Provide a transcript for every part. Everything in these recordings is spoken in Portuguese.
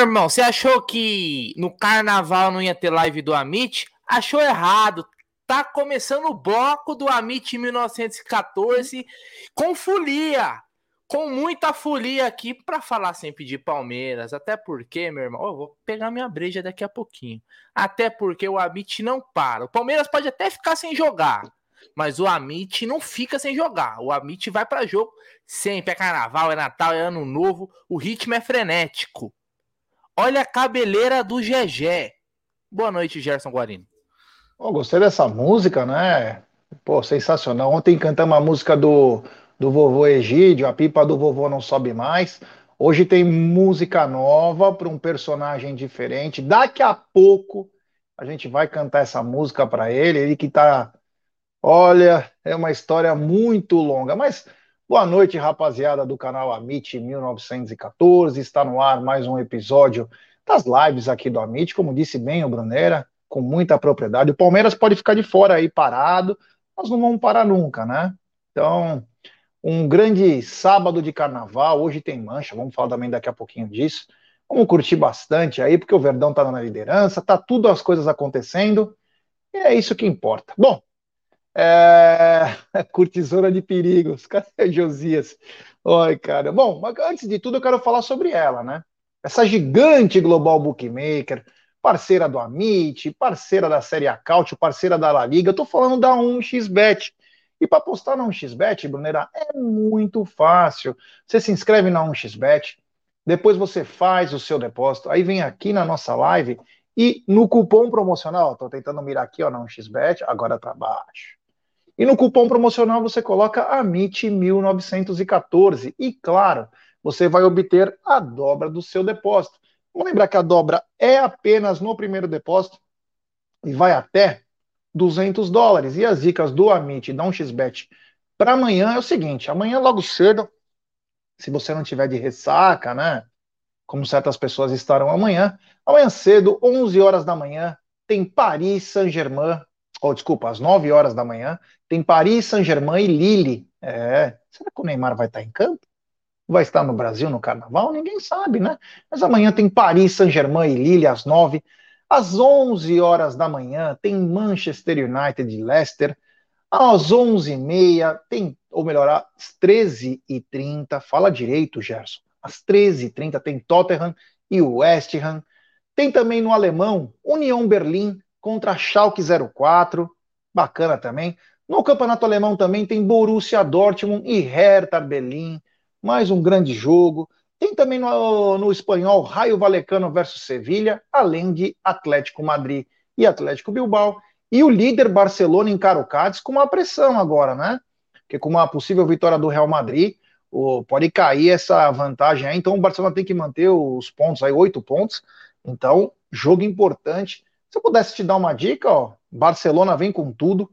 Irmão, você achou que no carnaval não ia ter live do Amit? Achou errado. Tá começando o bloco do Amit 1914 com folia. Com muita folia aqui para falar sempre de Palmeiras. Até porque, meu irmão, eu vou pegar minha breja daqui a pouquinho. Até porque o Amit não para. O Palmeiras pode até ficar sem jogar mas o Amit não fica sem jogar. O Amit vai para jogo sempre. É carnaval, é Natal, é ano novo. O ritmo é frenético. Olha a cabeleira do GG. Boa noite, Gerson Guarino. Oh, gostei dessa música, né? Pô, sensacional. Ontem cantamos a música do, do vovô Egídio, a pipa do vovô não sobe mais. Hoje tem música nova para um personagem diferente. Daqui a pouco a gente vai cantar essa música para ele. Ele que está Olha, é uma história muito longa, mas boa noite, rapaziada do canal Amit 1914. Está no ar mais um episódio das lives aqui do Amit, como disse bem o Brunera, com muita propriedade. O Palmeiras pode ficar de fora aí parado, nós não vamos parar nunca, né? Então, um grande sábado de carnaval. Hoje tem mancha, vamos falar também daqui a pouquinho disso. Vamos curtir bastante aí, porque o Verdão tá na liderança, tá tudo as coisas acontecendo, e é isso que importa. Bom, é... Curtisora de perigos. Cadê Josias? Oi, cara. Bom, mas antes de tudo eu quero falar sobre ela, né? Essa gigante global bookmaker, parceira do Amit, parceira da Série Acaute, parceira da La Liga. Eu tô falando da 1xBet. E para postar na 1xBet, Brunera, é muito fácil. Você se inscreve na 1xBet, depois você faz o seu depósito, aí vem aqui na nossa live e no cupom promocional, tô tentando mirar aqui, ó, na 1xBet, agora para baixo. E no cupom promocional você coloca AMIT1914 e, claro, você vai obter a dobra do seu depósito. Vamos lembrar que a dobra é apenas no primeiro depósito e vai até 200 dólares. E as dicas do Amit da 1xBet para amanhã é o seguinte: amanhã logo cedo, se você não tiver de ressaca, né? Como certas pessoas estarão amanhã, amanhã cedo, 11 horas da manhã, tem Paris Saint-Germain ou oh, desculpa, às 9 horas da manhã, tem Paris Saint-Germain e Lille. É, será que o Neymar vai estar em campo? Vai estar no Brasil no carnaval? Ninguém sabe, né? Mas amanhã tem Paris Saint-Germain e Lille às 9. Às 11 horas da manhã tem Manchester United e Leicester. Às 11h30 tem, ou melhor, às 13h30, fala direito, Gerson. Às 13h30 tem Tottenham e West Ham. Tem também no alemão União Berlim contra Schalke 04, bacana também. No campeonato alemão também tem Borussia Dortmund e Hertha Berlim, mais um grande jogo. Tem também no, no espanhol Raio Valecano versus Sevilha, além de Atlético Madrid e Atlético Bilbao. E o líder Barcelona encara o Cádiz com uma pressão agora, né? Porque com uma possível vitória do Real Madrid, pode cair essa vantagem aí. Então o Barcelona tem que manter os pontos aí, oito pontos. Então, jogo importante. Se eu pudesse te dar uma dica, ó, Barcelona vem com tudo.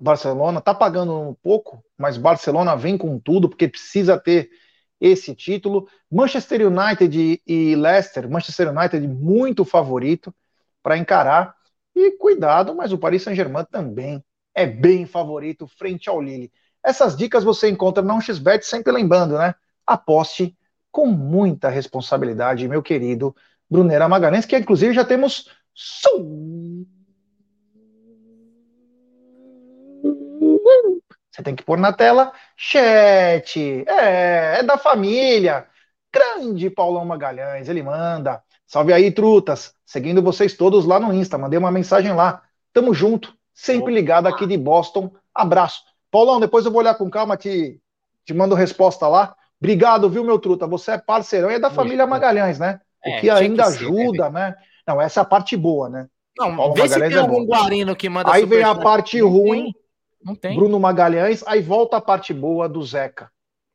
Barcelona tá pagando um pouco, mas Barcelona vem com tudo porque precisa ter esse título. Manchester United e Leicester, Manchester United muito favorito para encarar. E cuidado, mas o Paris Saint-Germain também é bem favorito frente ao Lille. Essas dicas você encontra na 1xBet, sempre lembrando, né? Aposte com muita responsabilidade, meu querido Brunera Magalhães, que inclusive já temos você tem que pôr na tela chat. É, é da família. Grande Paulão Magalhães, ele manda. Salve aí, trutas. Seguindo vocês todos lá no Insta. Mandei uma mensagem lá. Tamo junto. Sempre ligado aqui de Boston. Abraço. Paulão, depois eu vou olhar com calma, te, te mando resposta lá. Obrigado, viu, meu truta? Você é parceirão e é da família Magalhães, né? O é, que ainda que ajuda, né? Não, essa é a parte boa, né? Não, Paulo vê Magalhães se tem é algum guarino que manda Aí vem a parte ruim, não tem. Bruno Magalhães, aí volta a parte boa do Zeca.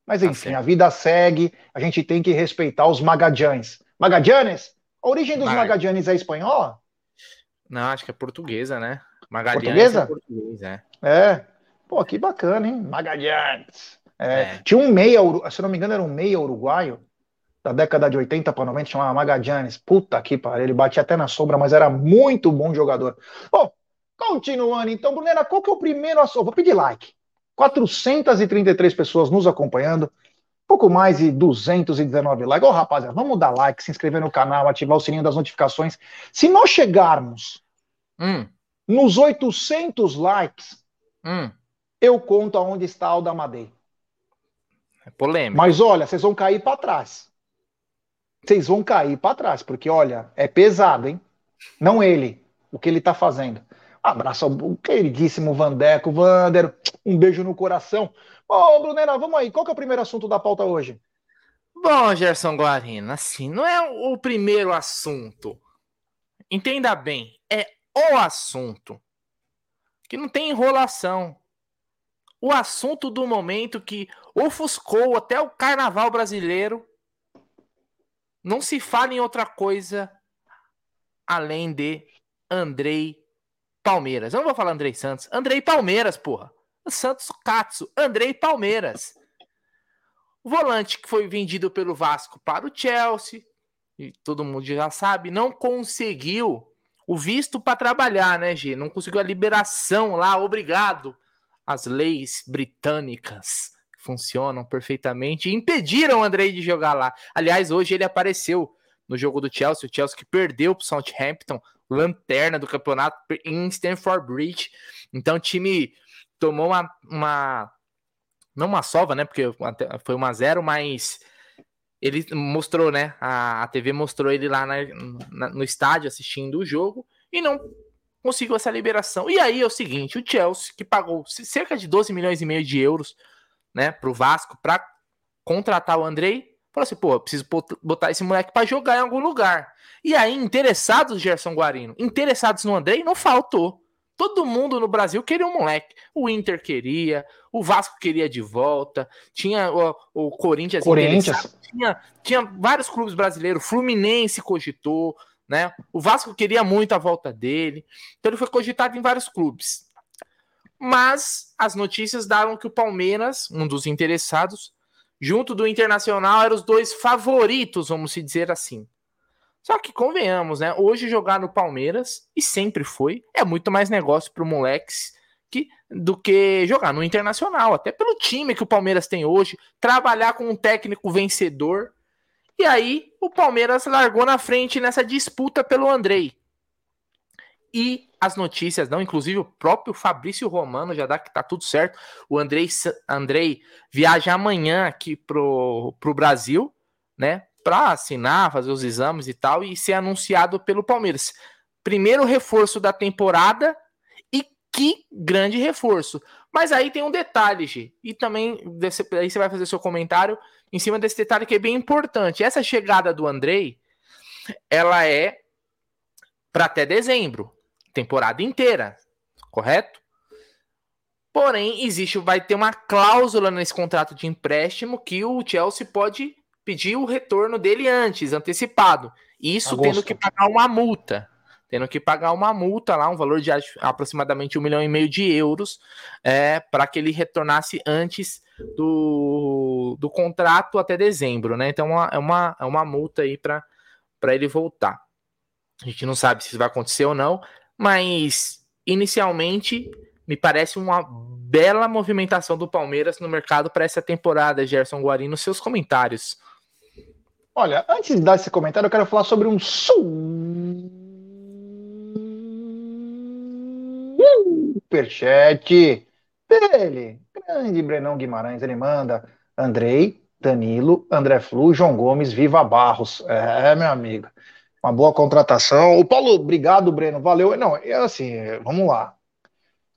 Mas tá enfim, tá a vida segue, a gente tem que respeitar os Magadianes. Magadianes? A origem dos Mag... Magadianes é espanhola? Não, acho que é portuguesa, né? Magadianes portuguesa? é português, é. É. Pô, que bacana, hein? Magadianes. É. É. Tinha um meia, se não me engano, era um meia uruguaio, da década de 80 para 90, chamava Magadianes. Puta que pariu, ele batia até na sombra, mas era muito bom jogador. Bom, continuando então, Brunera, qual que é o primeiro assunto? Vou pedir like. 433 pessoas nos acompanhando. pouco mais de 219 likes. Ô, rapaziada, vamos dar like, se inscrever no canal, ativar o sininho das notificações. Se nós chegarmos hum. nos 800 likes, hum. eu conto aonde está o Damadei. É polêmico. Mas olha, vocês vão cair para trás. Vocês vão cair para trás, porque olha, é pesado, hein? Não ele, o que ele tá fazendo. Abraço ao queridíssimo Vandeco, Vander, um beijo no coração. Ô, Brunera, vamos aí. Qual que é o primeiro assunto da pauta hoje? Bom, Gerson Guarina, assim, não é o primeiro assunto. Entenda bem, é o assunto. Que não tem enrolação. O assunto do momento que ofuscou até o carnaval brasileiro. Não se fala em outra coisa além de Andrei Palmeiras. Eu não vou falar Andrei Santos. Andrei Palmeiras, porra. Santos Katsu, Andrei Palmeiras. O volante que foi vendido pelo Vasco para o Chelsea, e todo mundo já sabe, não conseguiu o visto para trabalhar, né, G? Não conseguiu a liberação lá, obrigado. As leis britânicas funcionam perfeitamente e impediram o Andrei de jogar lá. Aliás, hoje ele apareceu no jogo do Chelsea, o Chelsea que perdeu para o Southampton, lanterna do campeonato em Stamford Bridge. Então, time tomou uma, uma não uma sova, né? Porque foi uma zero, mas ele mostrou, né? A, a TV mostrou ele lá na, na, no estádio assistindo o jogo e não conseguiu essa liberação. E aí é o seguinte: o Chelsea, que pagou cerca de 12 milhões e meio de euros, né, pro Vasco para contratar o Andrei, falou assim: pô, preciso botar esse moleque para jogar em algum lugar. E aí, interessados, Gerson Guarino, interessados no Andrei, não faltou. Todo mundo no Brasil queria um moleque. O Inter queria, o Vasco queria de volta, tinha o, o Corinthians, Corinthians. Tinha, tinha vários clubes brasileiros, Fluminense cogitou, né? O Vasco queria muito a volta dele, então ele foi cogitado em vários clubes. Mas as notícias davam que o Palmeiras, um dos interessados, junto do Internacional, eram os dois favoritos, vamos dizer assim. Só que convenhamos, né? Hoje jogar no Palmeiras, e sempre foi, é muito mais negócio para moleques que, do que jogar no Internacional. Até pelo time que o Palmeiras tem hoje, trabalhar com um técnico vencedor. E aí o Palmeiras largou na frente nessa disputa pelo Andrei. E as notícias, não, inclusive o próprio Fabrício Romano já dá que tá tudo certo. O Andrei, Andrei viaja amanhã aqui pro, pro Brasil, né? para assinar, fazer os exames e tal, e ser anunciado pelo Palmeiras. Primeiro reforço da temporada e que grande reforço. Mas aí tem um detalhe, G, e também desse, aí você vai fazer seu comentário em cima desse detalhe que é bem importante. Essa chegada do Andrei, ela é para até dezembro, temporada inteira, correto? Porém, existe, vai ter uma cláusula nesse contrato de empréstimo que o Chelsea pode pedir o retorno dele antes, antecipado. Isso Agosto. tendo que pagar uma multa. Tendo que pagar uma multa lá, um valor de aproximadamente um milhão e meio de euros, é, para que ele retornasse antes do, do contrato até dezembro, né? Então é uma, é uma multa aí para ele voltar. A gente não sabe se isso vai acontecer ou não, mas inicialmente me parece uma bela movimentação do Palmeiras no mercado para essa temporada, Gerson Guarino. Seus comentários. Olha, antes de dar esse comentário, eu quero falar sobre um superchat dele, grande Brenão Guimarães. Ele manda Andrei, Danilo, André Flu, João Gomes, Viva Barros. É, meu amigo, uma boa contratação. O Paulo, obrigado, Breno, valeu. Não, é assim, vamos lá.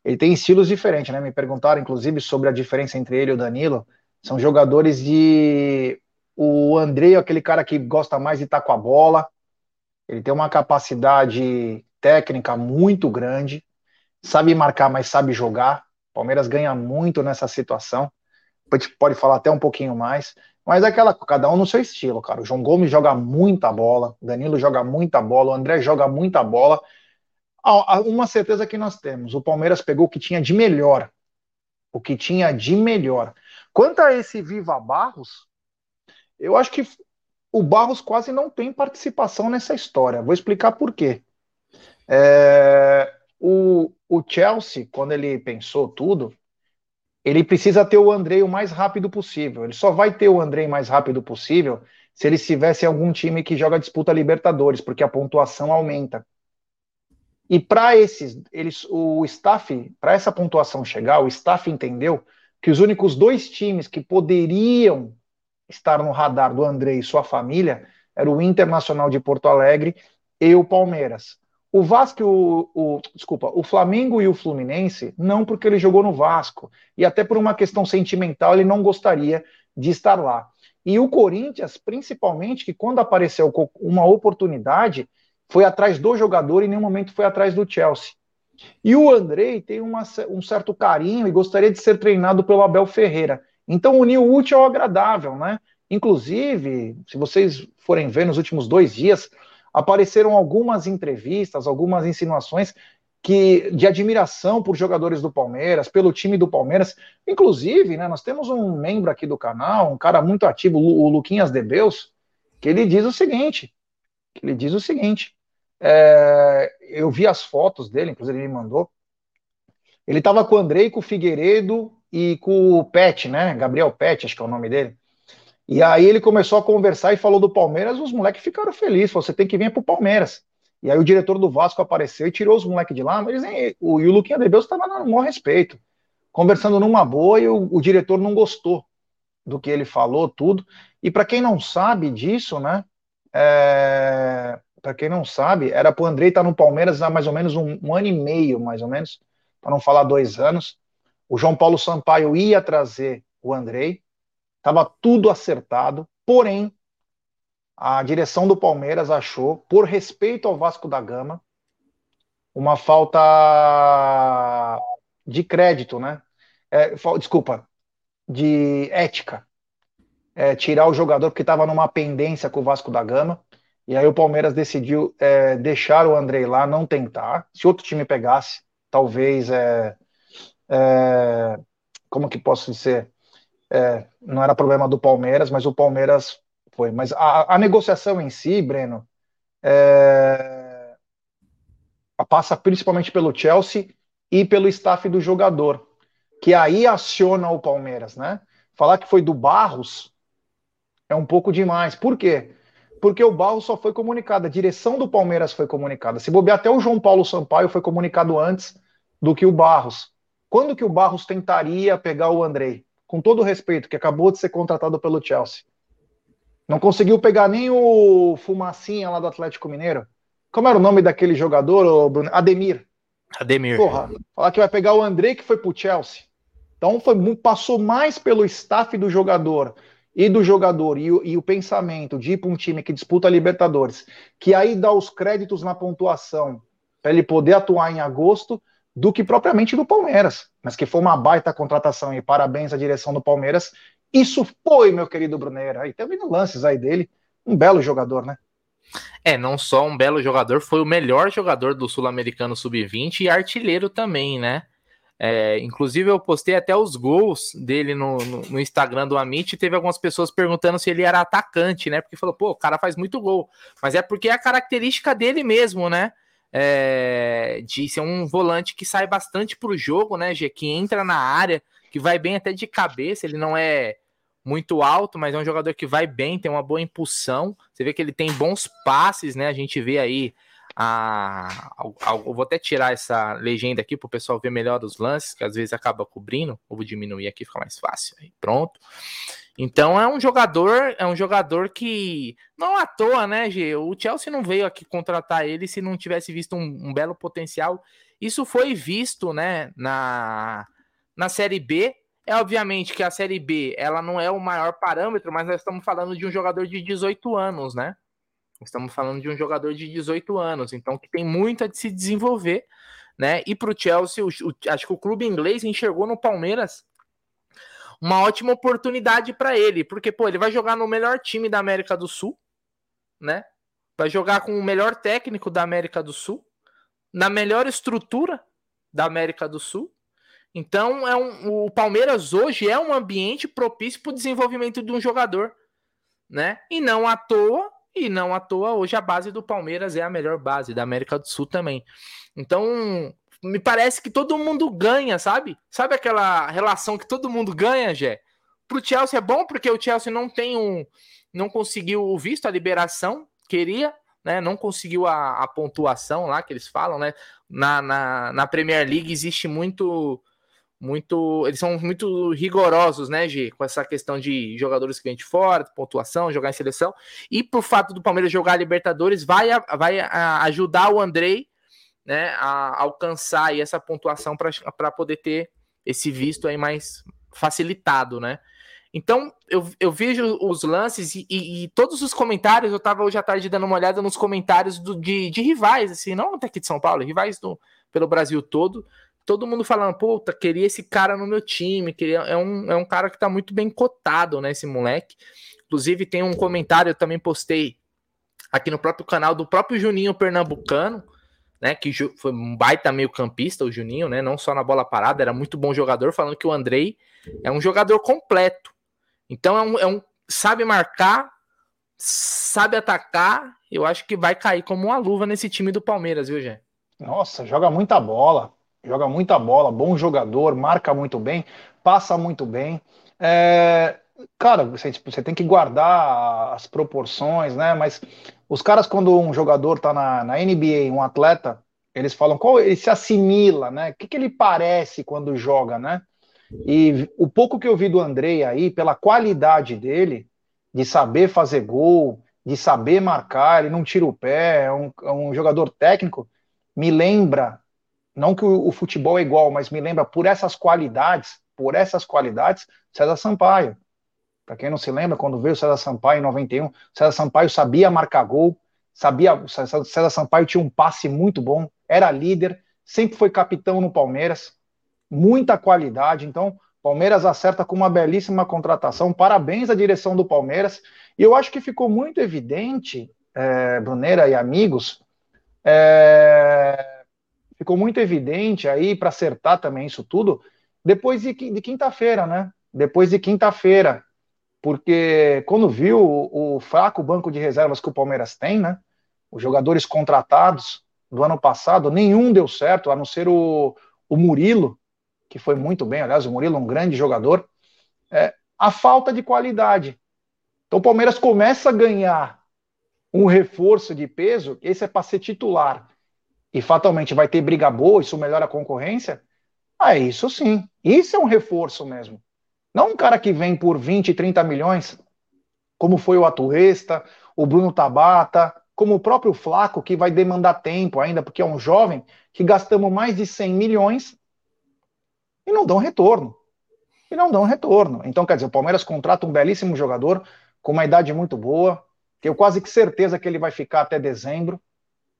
Ele tem estilos diferentes, né? Me perguntaram, inclusive, sobre a diferença entre ele e o Danilo. São jogadores de o André é aquele cara que gosta mais de estar com a bola. Ele tem uma capacidade técnica muito grande. Sabe marcar, mas sabe jogar. Palmeiras ganha muito nessa situação. Pode falar até um pouquinho mais. Mas é aquela, cada um no seu estilo, cara. O João Gomes joga muita bola, o Danilo joga muita bola, o André joga muita bola. Uma certeza que nós temos: o Palmeiras pegou o que tinha de melhor. O que tinha de melhor. Quanto a esse Viva Barros, eu acho que o Barros quase não tem participação nessa história. Vou explicar por quê. É, o, o Chelsea, quando ele pensou tudo, ele precisa ter o Andrei o mais rápido possível. Ele só vai ter o Andrei mais rápido possível se ele estivesse em algum time que joga disputa Libertadores, porque a pontuação aumenta. E para esses, eles, o staff, para essa pontuação chegar, o staff entendeu que os únicos dois times que poderiam estar no radar do André e sua família era o Internacional de Porto Alegre e o Palmeiras. O Vasco, o, o, desculpa, o Flamengo e o Fluminense, não porque ele jogou no Vasco, e até por uma questão sentimental ele não gostaria de estar lá. E o Corinthians, principalmente, que quando apareceu uma oportunidade, foi atrás do jogador e em nenhum momento foi atrás do Chelsea. E o Andrei tem uma, um certo carinho e gostaria de ser treinado pelo Abel Ferreira. Então, unir o útil ao agradável, né? Inclusive, se vocês forem ver nos últimos dois dias, apareceram algumas entrevistas, algumas insinuações que de admiração por jogadores do Palmeiras, pelo time do Palmeiras. Inclusive, né, nós temos um membro aqui do canal, um cara muito ativo, o Luquinhas Debeus, que ele diz o seguinte: que ele diz o seguinte. É, eu vi as fotos dele, inclusive ele me mandou. Ele estava com o Andrei, com o Figueiredo e com o Pet, né? Gabriel Pet, acho que é o nome dele. E aí ele começou a conversar e falou do Palmeiras, os moleques ficaram felizes, falou, você tem que vir pro Palmeiras. E aí o diretor do Vasco apareceu e tirou os moleques de lá, mas eles, o, e o Luquinha Debeus estava um maior respeito, conversando numa boa e o, o diretor não gostou do que ele falou, tudo. E para quem não sabe disso, né, é, para quem não sabe, era pro Andrei estar tá no Palmeiras há mais ou menos um, um ano e meio, mais ou menos, para não falar dois anos. O João Paulo Sampaio ia trazer o Andrei, Estava tudo acertado, porém, a direção do Palmeiras achou, por respeito ao Vasco da Gama, uma falta de crédito, né? É, desculpa, de ética. É, tirar o jogador porque estava numa pendência com o Vasco da Gama. E aí o Palmeiras decidiu é, deixar o Andrei lá, não tentar. Se outro time pegasse, talvez. É, é como que posso dizer? É, não era problema do Palmeiras, mas o Palmeiras foi. Mas a, a negociação em si, Breno, é, passa principalmente pelo Chelsea e pelo staff do jogador, que aí aciona o Palmeiras, né? Falar que foi do Barros é um pouco demais. Por quê? Porque o Barros só foi comunicado, a direção do Palmeiras foi comunicada. Se bobear, até o João Paulo Sampaio foi comunicado antes do que o Barros. Quando que o Barros tentaria pegar o Andrei? Com todo o respeito, que acabou de ser contratado pelo Chelsea. Não conseguiu pegar nem o Fumacinha lá do Atlético Mineiro. Como era o nome daquele jogador, Bruno? Ademir. Ademir. Porra, falar que vai pegar o André que foi pro Chelsea. Então foi, passou mais pelo staff do jogador e do jogador e o, e o pensamento de ir para um time que disputa a Libertadores, que aí dá os créditos na pontuação para ele poder atuar em agosto, do que propriamente do Palmeiras, mas que foi uma baita contratação e parabéns à direção do Palmeiras. Isso foi, meu querido Bruneira. Aí teve lances aí dele, um belo jogador, né? É, não só um belo jogador, foi o melhor jogador do Sul-Americano Sub-20 e artilheiro também, né? É, inclusive, eu postei até os gols dele no, no, no, Instagram do Amit e teve algumas pessoas perguntando se ele era atacante, né? Porque falou, pô, o cara faz muito gol. Mas é porque é a característica dele mesmo, né? É, de ser um volante que sai bastante para o jogo, né, G? Que entra na área, que vai bem até de cabeça, ele não é muito alto, mas é um jogador que vai bem, tem uma boa impulsão. Você vê que ele tem bons passes, né? A gente vê aí a, a, a eu vou até tirar essa legenda aqui para o pessoal ver melhor os lances, que às vezes acaba cobrindo. Vou diminuir aqui, fica mais fácil. Aí, pronto. Então é um jogador, é um jogador que não à toa, né, G? O Chelsea não veio aqui contratar ele se não tivesse visto um, um belo potencial. Isso foi visto, né, na, na Série B. É obviamente que a Série B ela não é o maior parâmetro, mas nós estamos falando de um jogador de 18 anos, né? Estamos falando de um jogador de 18 anos, então que tem muito a de se desenvolver, né? E para o Chelsea, acho que o clube inglês enxergou no Palmeiras uma ótima oportunidade para ele, porque pô, ele vai jogar no melhor time da América do Sul, né? Vai jogar com o melhor técnico da América do Sul, na melhor estrutura da América do Sul. Então, é um, o Palmeiras hoje é um ambiente propício para o desenvolvimento de um jogador, né? E não à toa, e não à toa, hoje a base do Palmeiras é a melhor base da América do Sul também. Então, me parece que todo mundo ganha, sabe? Sabe aquela relação que todo mundo ganha, Jé? Pro Chelsea é bom porque o Chelsea não tem um. Não conseguiu o visto, a liberação, queria, né? Não conseguiu a, a pontuação lá que eles falam, né? Na, na, na Premier League existe muito muito. Eles são muito rigorosos, né, G, com essa questão de jogadores que vêm de fora, pontuação, jogar em seleção. E por fato do Palmeiras jogar a Libertadores, vai, vai ajudar o Andrei né, a alcançar essa pontuação para poder ter esse visto aí mais facilitado, né? Então, eu, eu vejo os lances e, e, e, todos os comentários, eu estava hoje à tarde dando uma olhada nos comentários do, de, de, rivais, assim, não até aqui de São Paulo, rivais do, pelo Brasil todo, todo mundo falando, puta, queria esse cara no meu time, queria, é, um, é um cara que tá muito bem cotado, né, esse moleque. Inclusive, tem um comentário, eu também postei aqui no próprio canal do próprio Juninho Pernambucano, né, que foi um baita meio campista, o Juninho, né, não só na bola parada, era muito bom jogador, falando que o Andrei é um jogador completo. Então, é um, é um sabe marcar, sabe atacar, eu acho que vai cair como uma luva nesse time do Palmeiras, viu, Gê? Nossa, joga muita bola joga muita bola, bom jogador, marca muito bem, passa muito bem. É, cara, você, tipo, você tem que guardar as proporções, né? Mas os caras, quando um jogador tá na, na NBA, um atleta, eles falam qual ele se assimila, né? O que, que ele parece quando joga, né? E o pouco que eu vi do Andrei aí, pela qualidade dele, de saber fazer gol, de saber marcar, ele não tira o pé, é um, é um jogador técnico, me lembra não que o, o, futebol é igual, mas me lembra por essas qualidades, por essas qualidades, César Sampaio. Para quem não se lembra, quando veio o César Sampaio em 91, César Sampaio sabia marcar gol, sabia, César Sampaio tinha um passe muito bom, era líder, sempre foi capitão no Palmeiras, muita qualidade, então Palmeiras acerta com uma belíssima contratação, parabéns à direção do Palmeiras, e eu acho que ficou muito evidente, é, Brunera e amigos, é, ficou muito evidente aí para acertar também isso tudo depois de, de quinta-feira, né? Depois de quinta-feira, porque quando viu o, o, fraco banco de reservas que o Palmeiras tem, né? Os jogadores contratados do ano passado, nenhum deu certo, a não ser o, o Murilo, que foi muito bem, aliás, o Murilo é um grande jogador. É, a falta de qualidade. Então o Palmeiras começa a ganhar um reforço de peso, esse é para ser titular e fatalmente vai ter briga boa, isso melhora a concorrência, ah, isso sim. Isso é um reforço mesmo. Não um cara que vem por 20, 30 milhões, como foi o Atuesta, o Bruno Tabata, como o próprio Flaco, que vai demandar tempo ainda, porque é um jovem, que gastamos mais de 100 milhões e não dão retorno. E não dão retorno. Então, quer dizer, o Palmeiras contrata um belíssimo jogador, com uma idade muito boa, tenho quase que certeza que ele vai ficar até dezembro.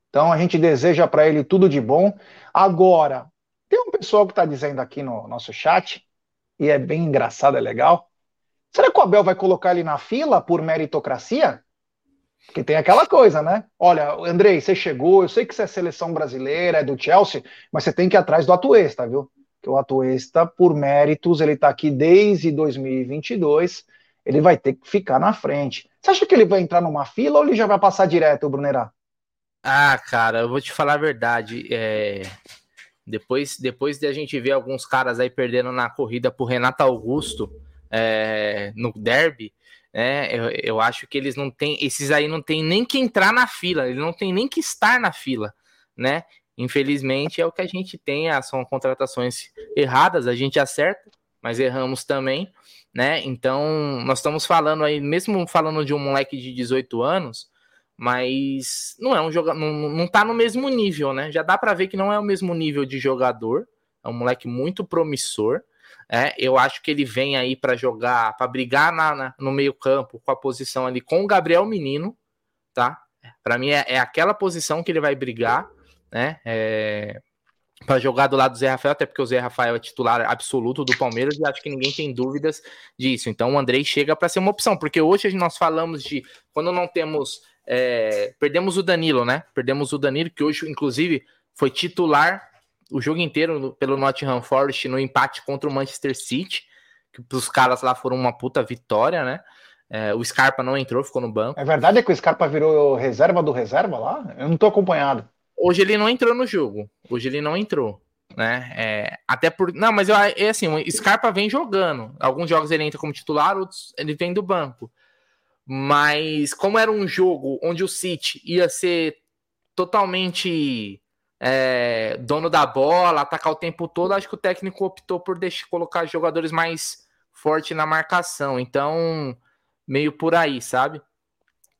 Então a gente deseja para ele tudo de bom. Agora, tem um pessoal que está dizendo aqui no nosso chat, e é bem engraçado, é legal. Será que o Abel vai colocar ele na fila por meritocracia? Porque tem aquela coisa, né? Olha, Andrei, você chegou, eu sei que você é seleção brasileira, é do Chelsea, mas você tem que ir atrás do Atuesta, viu? Que o Atuesta, por méritos, ele está aqui desde 2022, ele vai ter que ficar na frente. Você acha que ele vai entrar numa fila ou ele já vai passar direto, Brunerá? Ah, cara, eu vou te falar a verdade. É... Depois, depois de a gente ver alguns caras aí perdendo na corrida pro Renato Augusto é... no derby, né? Eu, eu, acho que eles não têm. Esses aí não tem nem que entrar na fila, eles não tem nem que estar na fila, né? Infelizmente é o que a gente tem, ah, são contratações erradas, a gente acerta, mas erramos também, né? Então, nós estamos falando aí, mesmo falando de um moleque de 18 anos, mas não é um jogador, não, não tá no mesmo nível, né? Já dá para ver que não é o mesmo nível de jogador. É um moleque muito promissor. É, eu acho que ele vem aí para jogar, para brigar na, na, no meio-campo com a posição ali com o Gabriel Menino, tá? Para mim é, é, aquela posição que ele vai brigar, né? É, para jogar do lado do Zé Rafael, até porque o Zé Rafael é titular absoluto do Palmeiras e acho que ninguém tem dúvidas disso. Então o Andrei chega para ser uma opção, porque hoje nós falamos de quando não temos é, perdemos o Danilo, né? Perdemos o Danilo, que hoje, inclusive, foi titular o jogo inteiro pelo Nottingham Forest no empate contra o Manchester City. Que os caras lá foram uma puta vitória, né? É, o Scarpa não entrou, ficou no banco. É verdade que o Scarpa virou reserva do reserva lá? Eu não tô acompanhado. Hoje ele não entrou no jogo. Hoje ele não entrou. né? É, até por. Não, mas eu, é assim, o Scarpa vem jogando. Alguns jogos ele entra como titular, outros ele vem do banco. Mas como era um jogo onde o City ia ser totalmente é, dono da bola, atacar o tempo todo, acho que o técnico optou por deixar, colocar jogadores mais fortes na marcação. Então, meio por aí, sabe?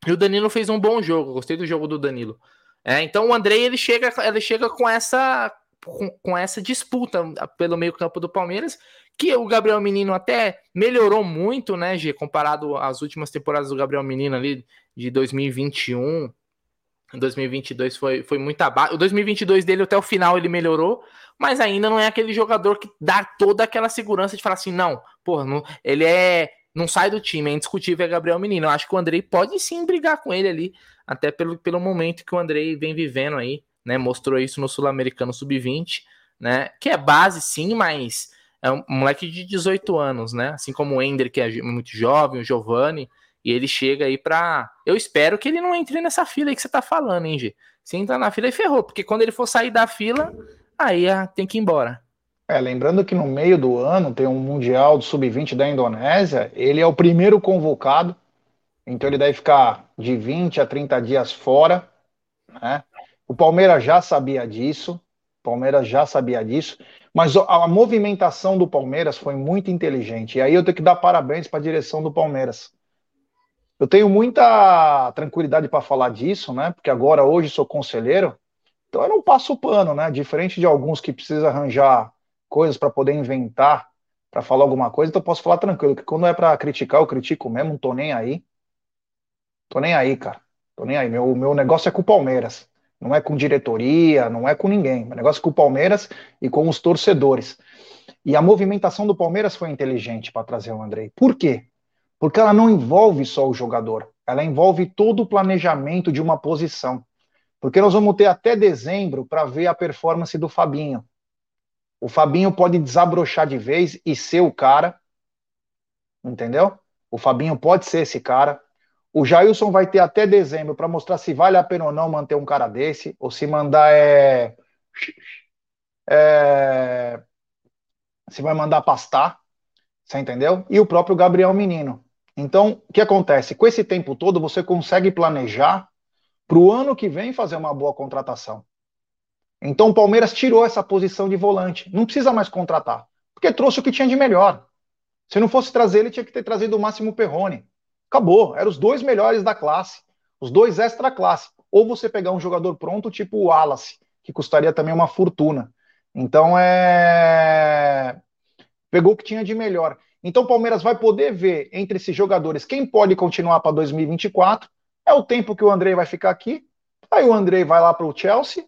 E o Danilo fez um bom jogo, gostei do jogo do Danilo. É, então o Andrei ele chega, ele chega com essa com, com essa disputa pelo meio campo do Palmeiras, que o Gabriel Menino até melhorou muito, né, G, comparado às últimas temporadas do Gabriel Menino ali de 2021. 2022 foi, foi muito abaixo. O 2022 dele até o final ele melhorou, mas ainda não é aquele jogador que dá toda aquela segurança de falar assim, não, porra, não, ele é não sai do time, é indiscutível é Gabriel Menino. Eu acho que o Andrei pode sim brigar com ele ali, até pelo, pelo momento que o Andrei vem vivendo aí, né? Mostrou isso no Sul-Americano Sub-20, né? Que é base sim, mas é um moleque de 18 anos, né? Assim como o Ender, que é muito jovem, o Giovanni, e ele chega aí pra. Eu espero que ele não entre nessa fila aí que você tá falando, hein, G? Se entrar na fila, ele ferrou, porque quando ele for sair da fila, aí ah, tem que ir embora. É, lembrando que no meio do ano tem um Mundial do Sub-20 da Indonésia, ele é o primeiro convocado, então ele deve ficar de 20 a 30 dias fora, né? O Palmeiras já sabia disso, o Palmeiras já sabia disso, mas a movimentação do Palmeiras foi muito inteligente, e aí eu tenho que dar parabéns para a direção do Palmeiras. Eu tenho muita tranquilidade para falar disso, né? Porque agora, hoje, sou conselheiro, então eu não passo pano, né? Diferente de alguns que precisam arranjar coisas para poder inventar, para falar alguma coisa, então eu posso falar tranquilo, que quando é para criticar, eu critico mesmo, não tô nem aí. Tô nem aí, cara. Tô nem aí. Meu, meu negócio é com o Palmeiras. Não é com diretoria, não é com ninguém. Meu negócio é com o Palmeiras e com os torcedores. E a movimentação do Palmeiras foi inteligente para trazer o Andrei. Por quê? Porque ela não envolve só o jogador, ela envolve todo o planejamento de uma posição. Porque nós vamos ter até dezembro para ver a performance do Fabinho. O Fabinho pode desabrochar de vez e ser o cara, entendeu? O Fabinho pode ser esse cara. O Jailson vai ter até dezembro para mostrar se vale a pena ou não manter um cara desse, ou se mandar é, é se vai mandar pastar, você entendeu? E o próprio Gabriel Menino. Então, o que acontece? Com esse tempo todo, você consegue planejar para o ano que vem fazer uma boa contratação. Então o Palmeiras tirou essa posição de volante. Não precisa mais contratar, porque trouxe o que tinha de melhor. Se não fosse trazer, ele tinha que ter trazido o Máximo Perrone. Acabou, eram os dois melhores da classe, os dois extra classe. Ou você pegar um jogador pronto, tipo o Wallace, que custaria também uma fortuna. Então é. Pegou o que tinha de melhor. Então o Palmeiras vai poder ver entre esses jogadores quem pode continuar para 2024. É o tempo que o Andrei vai ficar aqui. Aí o Andrei vai lá para o Chelsea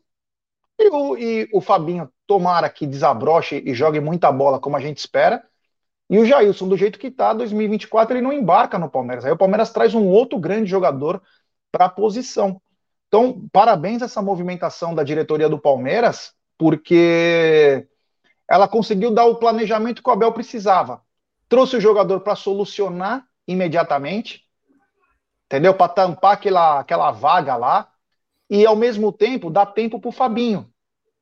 e o, e o Fabinho, tomara que desabroche e jogue muita bola, como a gente espera. E o Jailson, do jeito que está, 2024 ele não embarca no Palmeiras. Aí o Palmeiras traz um outro grande jogador para a posição. Então, parabéns a essa movimentação da diretoria do Palmeiras, porque ela conseguiu dar o planejamento que o Abel precisava. Trouxe o jogador para solucionar imediatamente, entendeu? Para tampar aquela, aquela vaga lá e ao mesmo tempo dá tempo pro Fabinho.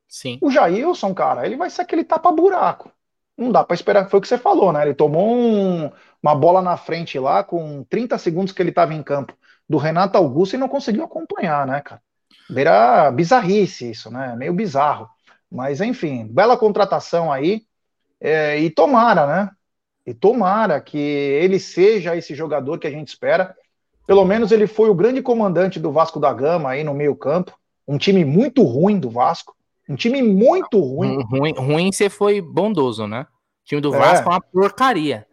Sim. O Jailson, cara, ele vai ser aquele tapa-buraco. Não dá para esperar, foi o que você falou, né? Ele tomou um, uma bola na frente lá com 30 segundos que ele estava em campo do Renato Augusto e não conseguiu acompanhar, né, cara? Era bizarrice isso, né? Meio bizarro. Mas enfim, bela contratação aí. É, e tomara, né? E tomara que ele seja esse jogador que a gente espera. Pelo menos ele foi o grande comandante do Vasco da Gama aí no meio-campo. Um time muito ruim do Vasco. Um time muito ruim. Ruim, ruim você foi bondoso, né? O time do Vasco é, uma porcaria.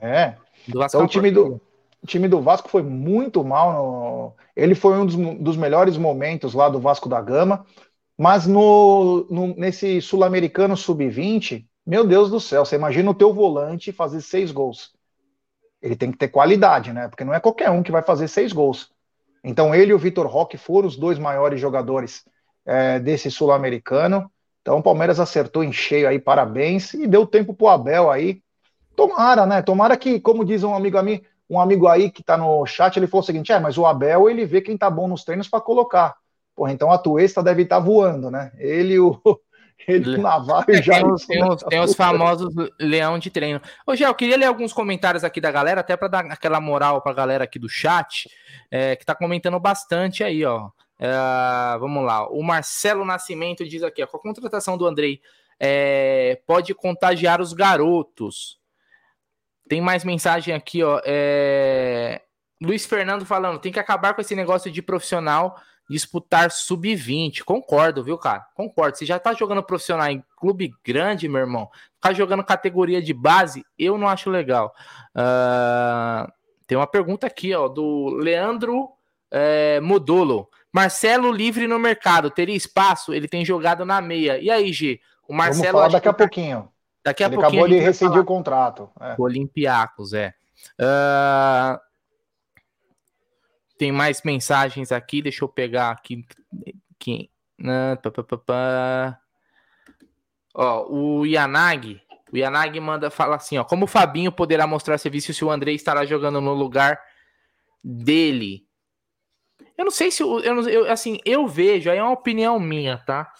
É. Do Vasco então, é o time do, o time do Vasco foi muito mal. No... Ele foi um dos, dos, melhores momentos lá do Vasco da Gama. Mas no, no nesse Sul-Americano Sub-20, meu Deus do céu, você imagina o teu volante fazer seis gols ele tem que ter qualidade, né? Porque não é qualquer um que vai fazer seis gols. Então ele e o Vitor Roque foram os dois maiores jogadores é, desse sul-americano. Então o Palmeiras acertou em cheio aí, parabéns, e deu tempo pro Abel aí. Tomara, né? Tomara que, como diz um amigo a mim, um amigo aí que tá no chat, ele falou o seguinte: é, mas o Abel ele vê quem tá bom nos treinos para colocar. Porra, então a Tuesta deve estar tá voando, né? Ele o, Ele naval e já. Tem, os, tem, os, tem os famosos leão de treino. Ô, Gé, eu queria ler alguns comentários aqui da galera, até para dar aquela moral pra galera aqui do chat, é, que tá comentando bastante aí, ó. É, vamos lá. O Marcelo Nascimento diz aqui: com a contratação do Andrei é, pode contagiar os garotos. Tem mais mensagem aqui, ó. É, Luiz Fernando falando: tem que acabar com esse negócio de profissional disputar sub-20. Concordo, viu, cara? Concordo. Você já tá jogando profissional em clube grande, meu irmão. Ficar jogando categoria de base, eu não acho legal. Uh, tem uma pergunta aqui, ó, do Leandro é, Modulo. Marcelo livre no mercado, teria espaço? Ele tem jogado na meia. E aí, G? O Marcelo. Vamos falar daqui a pouquinho. Daqui a Ele pouquinho. acabou de rescindir o contrato. É. Olympiacos, é. Uh... Tem mais mensagens aqui, deixa eu pegar aqui. aqui. Ó, o Yanagi. O Yanagi manda falar assim: ó, como o Fabinho poderá mostrar serviço se o André estará jogando no lugar dele? Eu não sei se eu, eu, assim, eu vejo, aí é uma opinião minha, tá?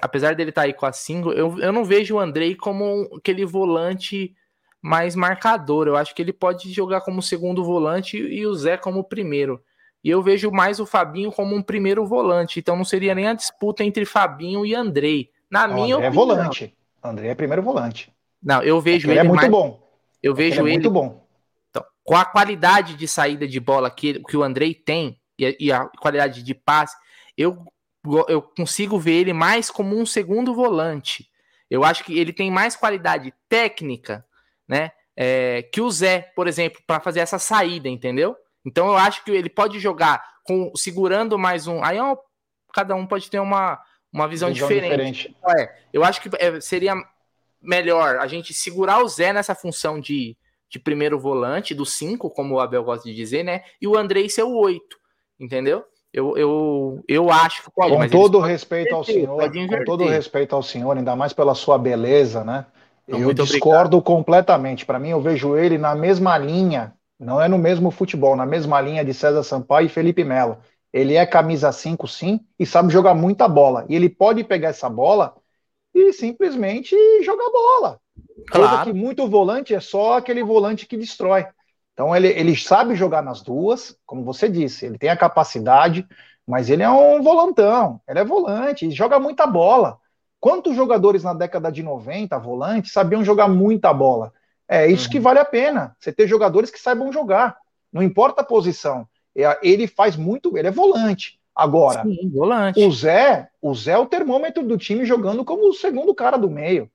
Apesar dele estar tá aí com a single, eu, eu não vejo o Andrei como aquele volante mais marcador. Eu acho que ele pode jogar como segundo volante e o Zé como primeiro. E eu vejo mais o Fabinho como um primeiro volante. Então não seria nem a disputa entre Fabinho e Andrei. Na não, minha André opinião. é volante. André é primeiro volante. Não, eu vejo ele. Ele é muito mais... bom. Eu vejo ele. É muito bom. Então, com a qualidade de saída de bola que, que o Andrei tem, e, e a qualidade de passe, eu, eu consigo ver ele mais como um segundo volante. Eu acho que ele tem mais qualidade técnica, né? É, que o Zé, por exemplo, para fazer essa saída, entendeu? Então eu acho que ele pode jogar com segurando mais um. Aí é cada um pode ter uma, uma visão, visão diferente. diferente. É, eu acho que é, seria melhor a gente segurar o Zé nessa função de, de primeiro volante, do 5, como o Abel gosta de dizer, né? E o Andrei ser o 8 entendeu? Eu, eu, eu acho que pode. Com todo respeito ao senhor, com todo respeito ao senhor, ainda mais pela sua beleza, né? Não, eu discordo obrigado. completamente. Para mim, eu vejo ele na mesma linha, não é no mesmo futebol, na mesma linha de César Sampaio e Felipe Melo. Ele é camisa 5, sim, e sabe jogar muita bola. E ele pode pegar essa bola e simplesmente jogar bola. Claro. Coisa que muito volante é só aquele volante que destrói. Então ele, ele sabe jogar nas duas, como você disse, ele tem a capacidade, mas ele é um volantão, ele é volante, joga muita bola. Quantos jogadores na década de 90, volantes, sabiam jogar muita bola? É isso uhum. que vale a pena, você ter jogadores que saibam jogar, não importa a posição. É, ele faz muito, ele é volante. Agora, Sim, volante. o Zé, o Zé é o termômetro do time jogando como o segundo cara do meio.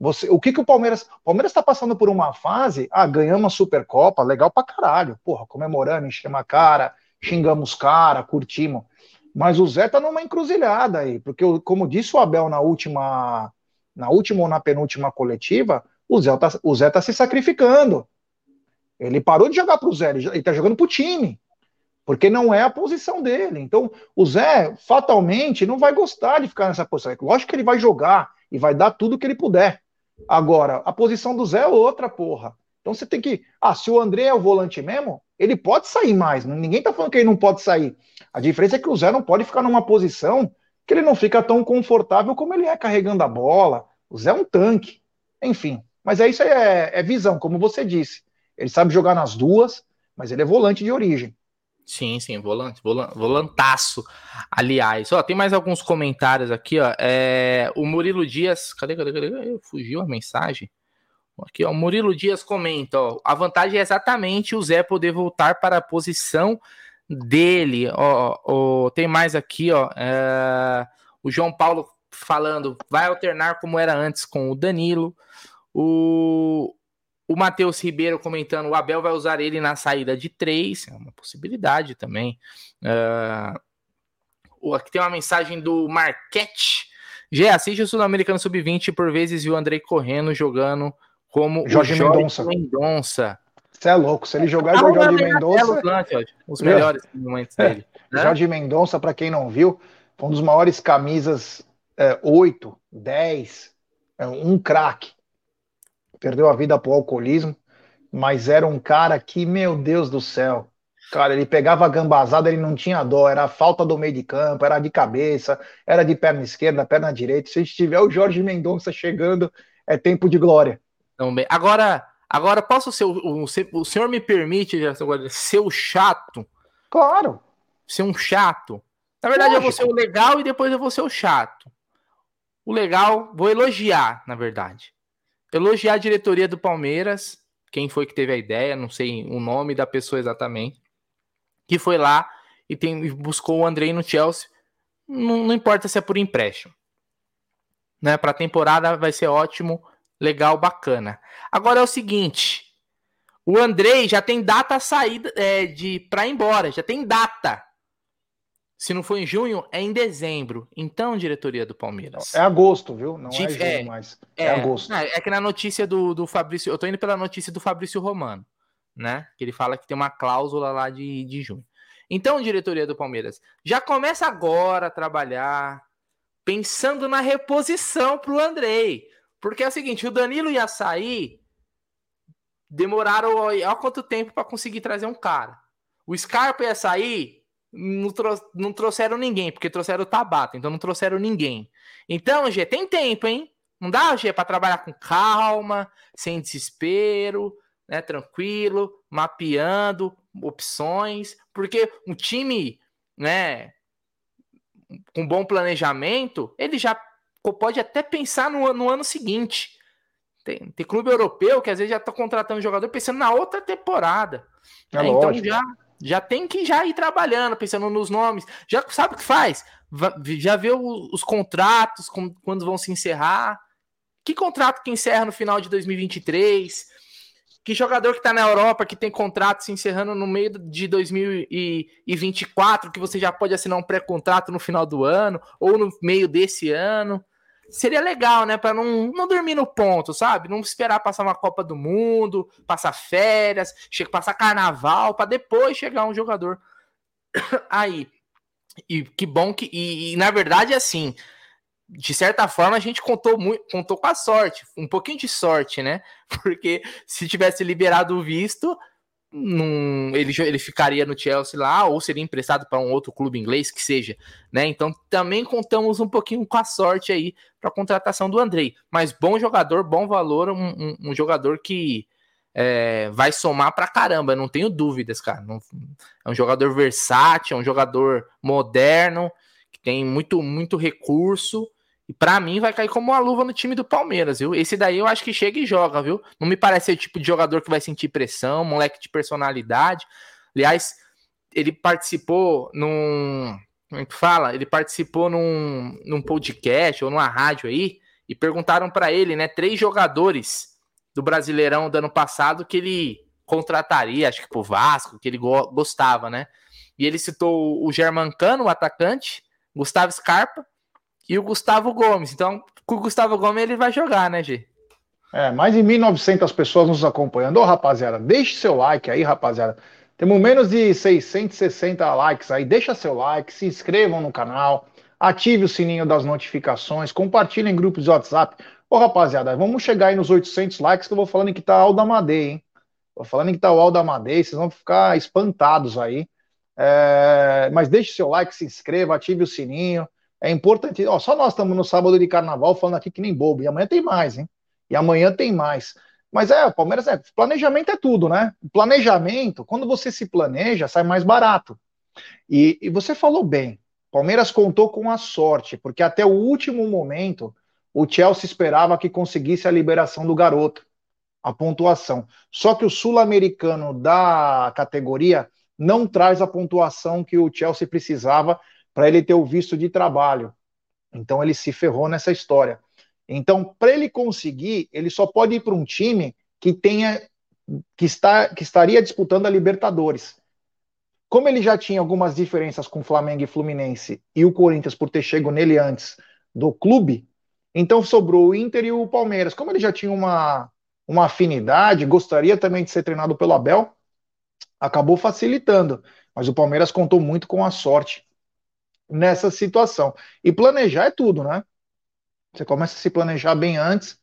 Você, o que, que o Palmeiras. O Palmeiras está passando por uma fase. Ah, ganhamos a Supercopa, legal pra caralho. Porra, comemorando, enchemos a cara, xingamos cara, curtimos. Mas o Zé tá numa encruzilhada aí, porque, como disse o Abel na última, na última ou na penúltima coletiva, o Zé tá, o Zé tá se sacrificando. Ele parou de jogar pro Zé, ele, ele tá jogando pro time. Porque não é a posição dele. Então, o Zé, fatalmente, não vai gostar de ficar nessa posição. Lógico que ele vai jogar e vai dar tudo que ele puder. Agora, a posição do Zé é outra, porra. Então você tem que. Ah, se o André é o volante mesmo, ele pode sair mais. Ninguém tá falando que ele não pode sair. A diferença é que o Zé não pode ficar numa posição que ele não fica tão confortável como ele é carregando a bola. O Zé é um tanque. Enfim. Mas é isso aí, é, é visão, como você disse. Ele sabe jogar nas duas, mas ele é volante de origem. Sim, sim, volante, volantaço. Aliás, ó, tem mais alguns comentários aqui, ó. É, o Murilo Dias, cadê, cadê, cadê? Fugiu a mensagem. Aqui, ó, o Murilo Dias comenta, ó, a vantagem é exatamente o Zé poder voltar para a posição dele. Ó, ó tem mais aqui, ó. É, o João Paulo falando, vai alternar como era antes com o Danilo. O, o Matheus Ribeiro comentando, o Abel vai usar ele na saída de três, é uma possibilidade também. Uh, aqui tem uma mensagem do Marquete. Já assiste o Sul-Americano Sub-20 por vezes e o Andrei correndo jogando como Jorge, Mendonça. Mendonça. Você é louco, se ele jogar ah, Jorge Mendonça. os melhores momentos é. dele. Né? Jorge Mendonça, para quem não viu, foi um dos maiores camisas é, 8, 10, é, um craque perdeu a vida pro alcoolismo, mas era um cara que, meu Deus do céu, Cara, ele pegava a gambazada, ele não tinha dó, era falta do meio de campo, era de cabeça, era de perna esquerda, perna direita. Se a gente tiver o Jorge Mendonça chegando, é tempo de glória. Bem, agora, agora posso ser o, o, o senhor me permite agora ser o chato? Claro. Ser um chato. Na verdade, Lógico. eu vou ser o legal e depois eu vou ser o chato. O legal, vou elogiar, na verdade. Elogiar a diretoria do Palmeiras, quem foi que teve a ideia, não sei o nome da pessoa exatamente que foi lá e tem, buscou o Andrei no Chelsea. Não, não importa se é por empréstimo. Né? Para a temporada vai ser ótimo, legal, bacana. Agora é o seguinte: o Andrei já tem data saída é, de para ir embora, já tem data. Se não for em junho, é em dezembro. Então, diretoria do Palmeiras. É agosto, viu? Não é junho é, mais. É, é agosto. É, é que na notícia do, do Fabrício. Eu tô indo pela notícia do Fabrício Romano né? Que ele fala que tem uma cláusula lá de, de junho. Então, diretoria do Palmeiras, já começa agora a trabalhar pensando na reposição para o Andrei. Porque é o seguinte, o Danilo ia sair, demoraram olha quanto tempo para conseguir trazer um cara. O Scarpa ia sair, não, não trouxeram ninguém, porque trouxeram o Tabata, então não trouxeram ninguém. Então, G, tem tempo, hein? Não dá, G, para trabalhar com calma, sem desespero, né, tranquilo, mapeando opções, porque um time, né, com bom planejamento, ele já pode até pensar no, no ano seguinte. Tem, tem, clube europeu que às vezes já está contratando jogador pensando na outra temporada. É né? Então já, já tem que já ir trabalhando, pensando nos nomes. Já sabe o que faz? Já vê os, os contratos, quando vão se encerrar. Que contrato que encerra no final de 2023? Que jogador que tá na Europa, que tem contrato se encerrando no meio de 2024, que você já pode assinar um pré-contrato no final do ano, ou no meio desse ano. Seria legal, né? Para não, não dormir no ponto, sabe? Não esperar passar uma Copa do Mundo, passar férias, passar carnaval, para depois chegar um jogador aí. E que bom que. E, e na verdade, assim de certa forma, a gente contou muito, contou com a sorte, um pouquinho de sorte, né? Porque se tivesse liberado o visto, num, ele, ele ficaria no Chelsea lá, ou seria emprestado para um outro clube inglês que seja, né? Então também contamos um pouquinho com a sorte aí para a contratação do Andrei. Mas bom jogador, bom valor, um, um, um jogador que é, vai somar para caramba, não tenho dúvidas, cara. Não, é um jogador versátil, é um jogador moderno, que tem muito, muito recurso e para mim vai cair como uma luva no time do Palmeiras, viu? Esse daí eu acho que chega e joga, viu? Não me parece ser o tipo de jogador que vai sentir pressão, moleque de personalidade. Aliás, ele participou num. Como é que fala? Ele participou num, num podcast ou numa rádio aí e perguntaram para ele, né? Três jogadores do Brasileirão do ano passado que ele contrataria, acho que pro Vasco, que ele go gostava, né? E ele citou o Germancano, o atacante, Gustavo Scarpa e o Gustavo Gomes. Então, com o Gustavo Gomes ele vai jogar, né, Gi? É, mais de 1.900 pessoas nos acompanhando. Ô, rapaziada, deixe seu like aí, rapaziada. Temos menos de 660 likes aí. Deixa seu like, se inscrevam no canal, ative o sininho das notificações, compartilhem em grupos de WhatsApp. Ô, rapaziada, vamos chegar aí nos 800 likes que eu vou falando que tá Alda Amadei, hein? Vou falando que tá o Alda Amadei, vocês vão ficar espantados aí. É... Mas deixe seu like, se inscreva, ative o sininho. É importante. Ó, só nós estamos no sábado de carnaval falando aqui que nem bobo. E amanhã tem mais, hein? E amanhã tem mais. Mas é, o Palmeiras é. Planejamento é tudo, né? Planejamento, quando você se planeja, sai mais barato. E, e você falou bem. Palmeiras contou com a sorte, porque até o último momento o Chelsea esperava que conseguisse a liberação do garoto, a pontuação. Só que o sul-americano da categoria não traz a pontuação que o Chelsea precisava para ele ter o visto de trabalho. Então ele se ferrou nessa história. Então, para ele conseguir, ele só pode ir para um time que tenha que está que estaria disputando a Libertadores. Como ele já tinha algumas diferenças com Flamengo e Fluminense e o Corinthians por ter chegado nele antes do clube, então sobrou o Inter e o Palmeiras. Como ele já tinha uma, uma afinidade, gostaria também de ser treinado pelo Abel, acabou facilitando. Mas o Palmeiras contou muito com a sorte nessa situação. E planejar é tudo, né? Você começa a se planejar bem antes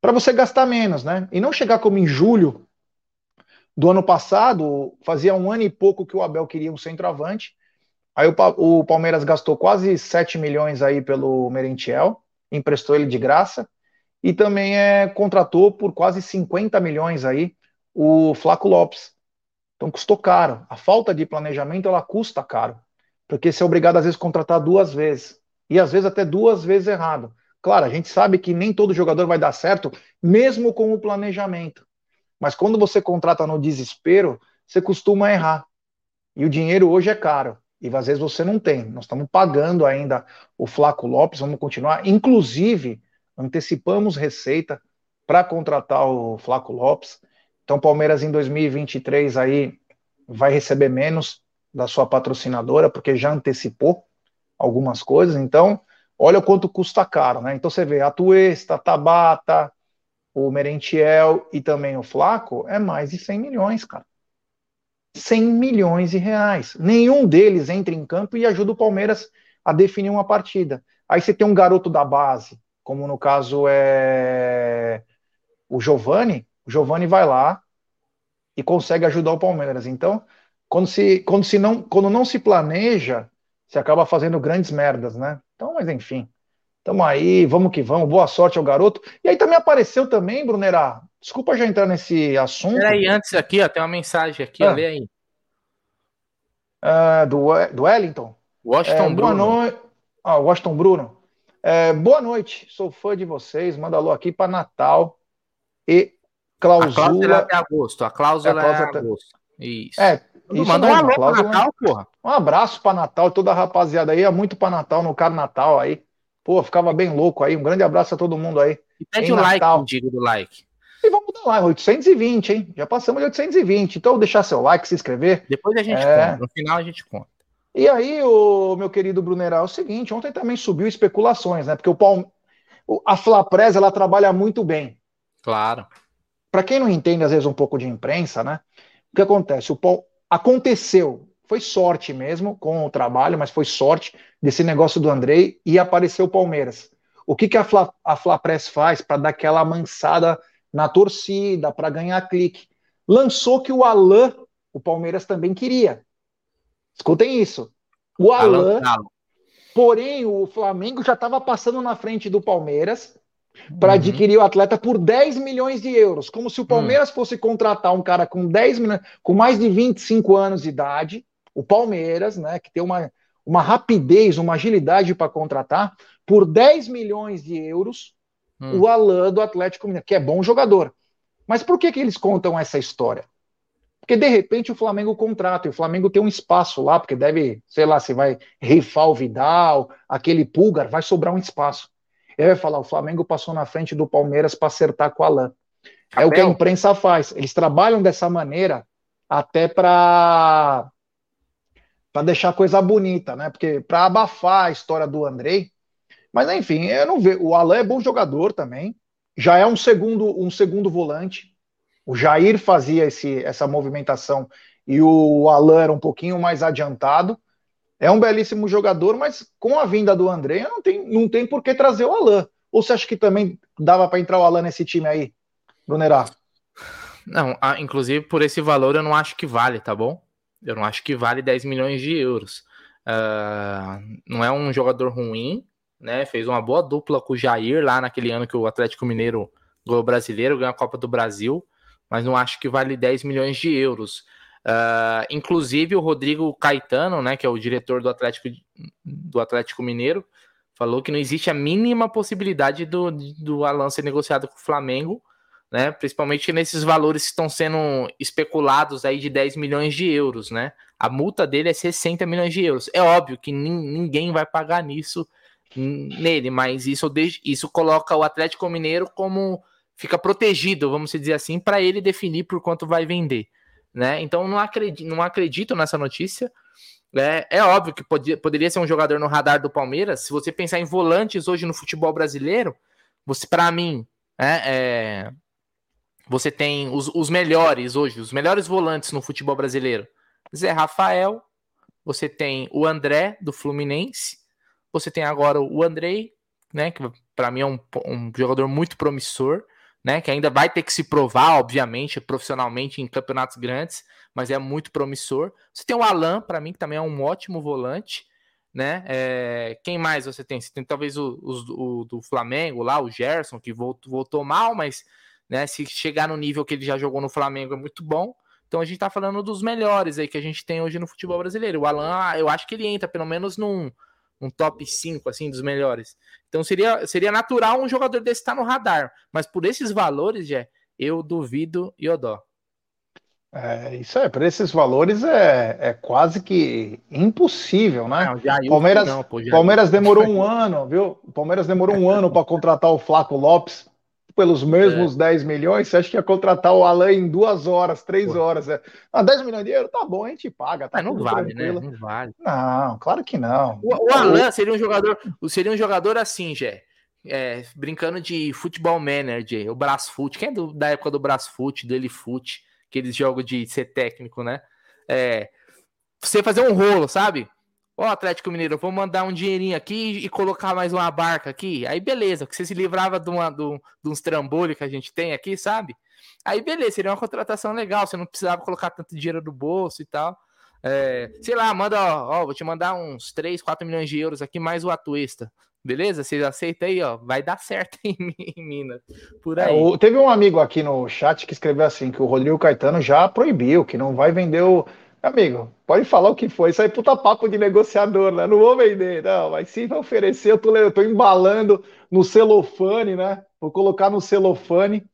para você gastar menos, né? E não chegar como em julho, do ano passado, fazia um ano e pouco que o Abel queria um centroavante. Aí o, Palmeiras gastou quase 7 milhões aí pelo Merentiel, emprestou ele de graça, e também é, contratou por quase 50 milhões aí o Flaco Lopes. Então custou caro. A falta de planejamento ela custa caro, porque você é obrigado às vezes a contratar duas vezes e às vezes até duas vezes errado. Claro, a gente sabe que nem todo jogador vai dar certo, mesmo com o planejamento. Mas quando você contrata no desespero, você costuma errar. E o dinheiro hoje é caro. E às vezes você não tem. Nós estamos pagando ainda o Flaco Lopes, vamos continuar. Inclusive, antecipamos receita para contratar o Flaco Lopes. Então, Palmeiras em 2023 aí vai receber menos da sua patrocinadora, porque já antecipou algumas coisas. Então, olha o quanto custa caro, né? Então você vê a Tuesta, a Tabata, o Merentiel e também o Flaco, é mais de 100 milhões, cara. 100 milhões de reais. Nenhum deles entra em campo e ajuda o Palmeiras a definir uma partida. Aí você tem um garoto da base, como no caso é o Giovani, o Giovani vai lá e consegue ajudar o Palmeiras. Então, quando se, quando se não, quando não se planeja, você acaba fazendo grandes merdas, né? Então, mas enfim. Tamo aí, vamos que vamos, boa sorte ao garoto. E aí também apareceu também, Brunerá, desculpa já entrar nesse assunto. Peraí, antes aqui, ó, tem uma mensagem aqui, ah. lê aí. Uh, do, do Wellington. Washington é, Bruno. Boa noite. Ah, Washington Bruno. É, boa noite, sou fã de vocês. Manda alô aqui para Natal e clausula. A cláusula até agosto. A cláusula é, a cláusula é agosto. Isso. É, isso manda um alô para Natal, porra. Um abraço para Natal, toda a rapaziada aí. É muito para Natal no Carnatal aí. Pô, ficava bem louco aí. Um grande abraço a todo mundo aí. E pede o like, digo do like. E vamos dar like, 820, hein? Já passamos de 820. Então, deixar seu like, se inscrever. Depois a gente é... conta. No final a gente conta. E aí, o meu querido Bruneral, é o seguinte: ontem também subiu especulações, né? Porque o Palme... a Flapres ela trabalha muito bem. Claro. Para quem não entende, às vezes, um pouco de imprensa, né? O que acontece? O Paul... Aconteceu foi sorte mesmo com o trabalho, mas foi sorte desse negócio do Andrei e apareceu o Palmeiras. O que, que a, Fla, a Flapress faz para dar aquela amansada na torcida, para ganhar clique? Lançou que o Alain, o Palmeiras também queria. Escutem isso. O Alain, porém, o Flamengo já estava passando na frente do Palmeiras para uhum. adquirir o atleta por 10 milhões de euros, como se o Palmeiras uhum. fosse contratar um cara com 10 milhões, com mais de 25 anos de idade, o Palmeiras, né, que tem uma, uma rapidez, uma agilidade para contratar, por 10 milhões de euros, hum. o Alain do Atlético Mineiro, que é bom jogador. Mas por que, que eles contam essa história? Porque de repente o Flamengo contrata, e o Flamengo tem um espaço lá, porque deve, sei lá, se vai rifar o Vidal, aquele Pulgar, vai sobrar um espaço. Ele vai falar: o Flamengo passou na frente do Palmeiras para acertar com o Alain. É o que a imprensa faz. Eles trabalham dessa maneira até para para deixar a coisa bonita, né? Porque para abafar a história do Andrei. Mas enfim, eu não vejo. O Alain é bom jogador também. Já é um segundo, um segundo volante. O Jair fazia esse, essa movimentação e o Alain era um pouquinho mais adiantado. É um belíssimo jogador, mas com a vinda do André, não tem, não tem por que trazer o Alain. Ou você acha que também dava para entrar o Alain nesse time aí, Brunerá? Não, inclusive por esse valor eu não acho que vale, tá bom? Eu não acho que vale 10 milhões de euros. Uh, não é um jogador ruim, né? Fez uma boa dupla com o Jair lá naquele ano que o Atlético Mineiro ganhou o brasileiro, ganhou a Copa do Brasil, mas não acho que vale 10 milhões de euros. Uh, inclusive o Rodrigo Caetano, né, que é o diretor do Atlético, do Atlético Mineiro, falou que não existe a mínima possibilidade do, do Alan ser negociado com o Flamengo né? Principalmente nesses valores que estão sendo especulados aí de 10 milhões de euros, né? A multa dele é 60 milhões de euros. É óbvio que ninguém vai pagar nisso nele, mas isso, isso coloca o Atlético Mineiro como fica protegido, vamos dizer assim, para ele definir por quanto vai vender, né? Então não acredito, não acredito nessa notícia. É, é óbvio que poderia ser um jogador no radar do Palmeiras. Se você pensar em volantes hoje no futebol brasileiro, você para mim é, é você tem os, os melhores hoje, os melhores volantes no futebol brasileiro. Zé Rafael, você tem o André do Fluminense, você tem agora o Andrei, né, que para mim é um, um, jogador muito promissor, né? Que ainda vai ter que se provar, obviamente, profissionalmente em campeonatos grandes, mas é muito promissor. Você tem o Alan, para mim, que também é um ótimo volante, né? É, quem mais você tem? Você tem talvez o, o, o, do Flamengo lá, o Gerson, que voltou, voltou mal, mas né, se chegar no nível que ele já jogou no Flamengo é muito bom. Então a gente tá falando dos melhores aí que a gente tem hoje no futebol brasileiro. O Alan, eu acho que ele entra pelo menos num, num top 5 assim dos melhores. Então seria, seria natural um jogador desse estar no radar, mas por esses valores, já eu duvido Iodó. É, isso é, por esses valores é, é quase que impossível, né? Não, Palmeiras, não, pô, Palmeiras demorou um ano, viu? Palmeiras demorou um ano para contratar o Flaco Lopes pelos mesmos é. 10 milhões, você acha que ia contratar o Alan em duas horas, três Pô. horas? É. Ah, 10 milhões de euros, tá bom, a gente paga. Tá Mas não vale, né? tranquilo. né? Não vale. Não, claro que não. O, o Alan seria um jogador, seria um jogador assim, Jé. É, brincando de futebol manager, o Brasfoot. Quem é do, da época do Brasfoot, do Elifute, aqueles jogos de ser técnico, né? É, você fazer um rolo, sabe? Ó, oh, Atlético Mineiro, eu vou mandar um dinheirinho aqui e colocar mais uma barca aqui. Aí beleza, que você se livrava de, uma, de, de uns trambolhos que a gente tem aqui, sabe? Aí beleza, seria uma contratação legal, você não precisava colocar tanto dinheiro do bolso e tal. É, sei lá, manda, ó, ó, vou te mandar uns 3, 4 milhões de euros aqui, mais o Atuesta. Beleza? Vocês aceitam aí, ó. Vai dar certo em, em Minas. Por é, aí. É, o, teve um amigo aqui no chat que escreveu assim: que o Rodrigo Caetano já proibiu, que não vai vender o Amigo, pode falar o que for. Isso aí é puta papo de negociador, né? Não vou vender, não. Mas se vai oferecer, eu tô, eu tô embalando no celofane, né? Vou colocar no celofane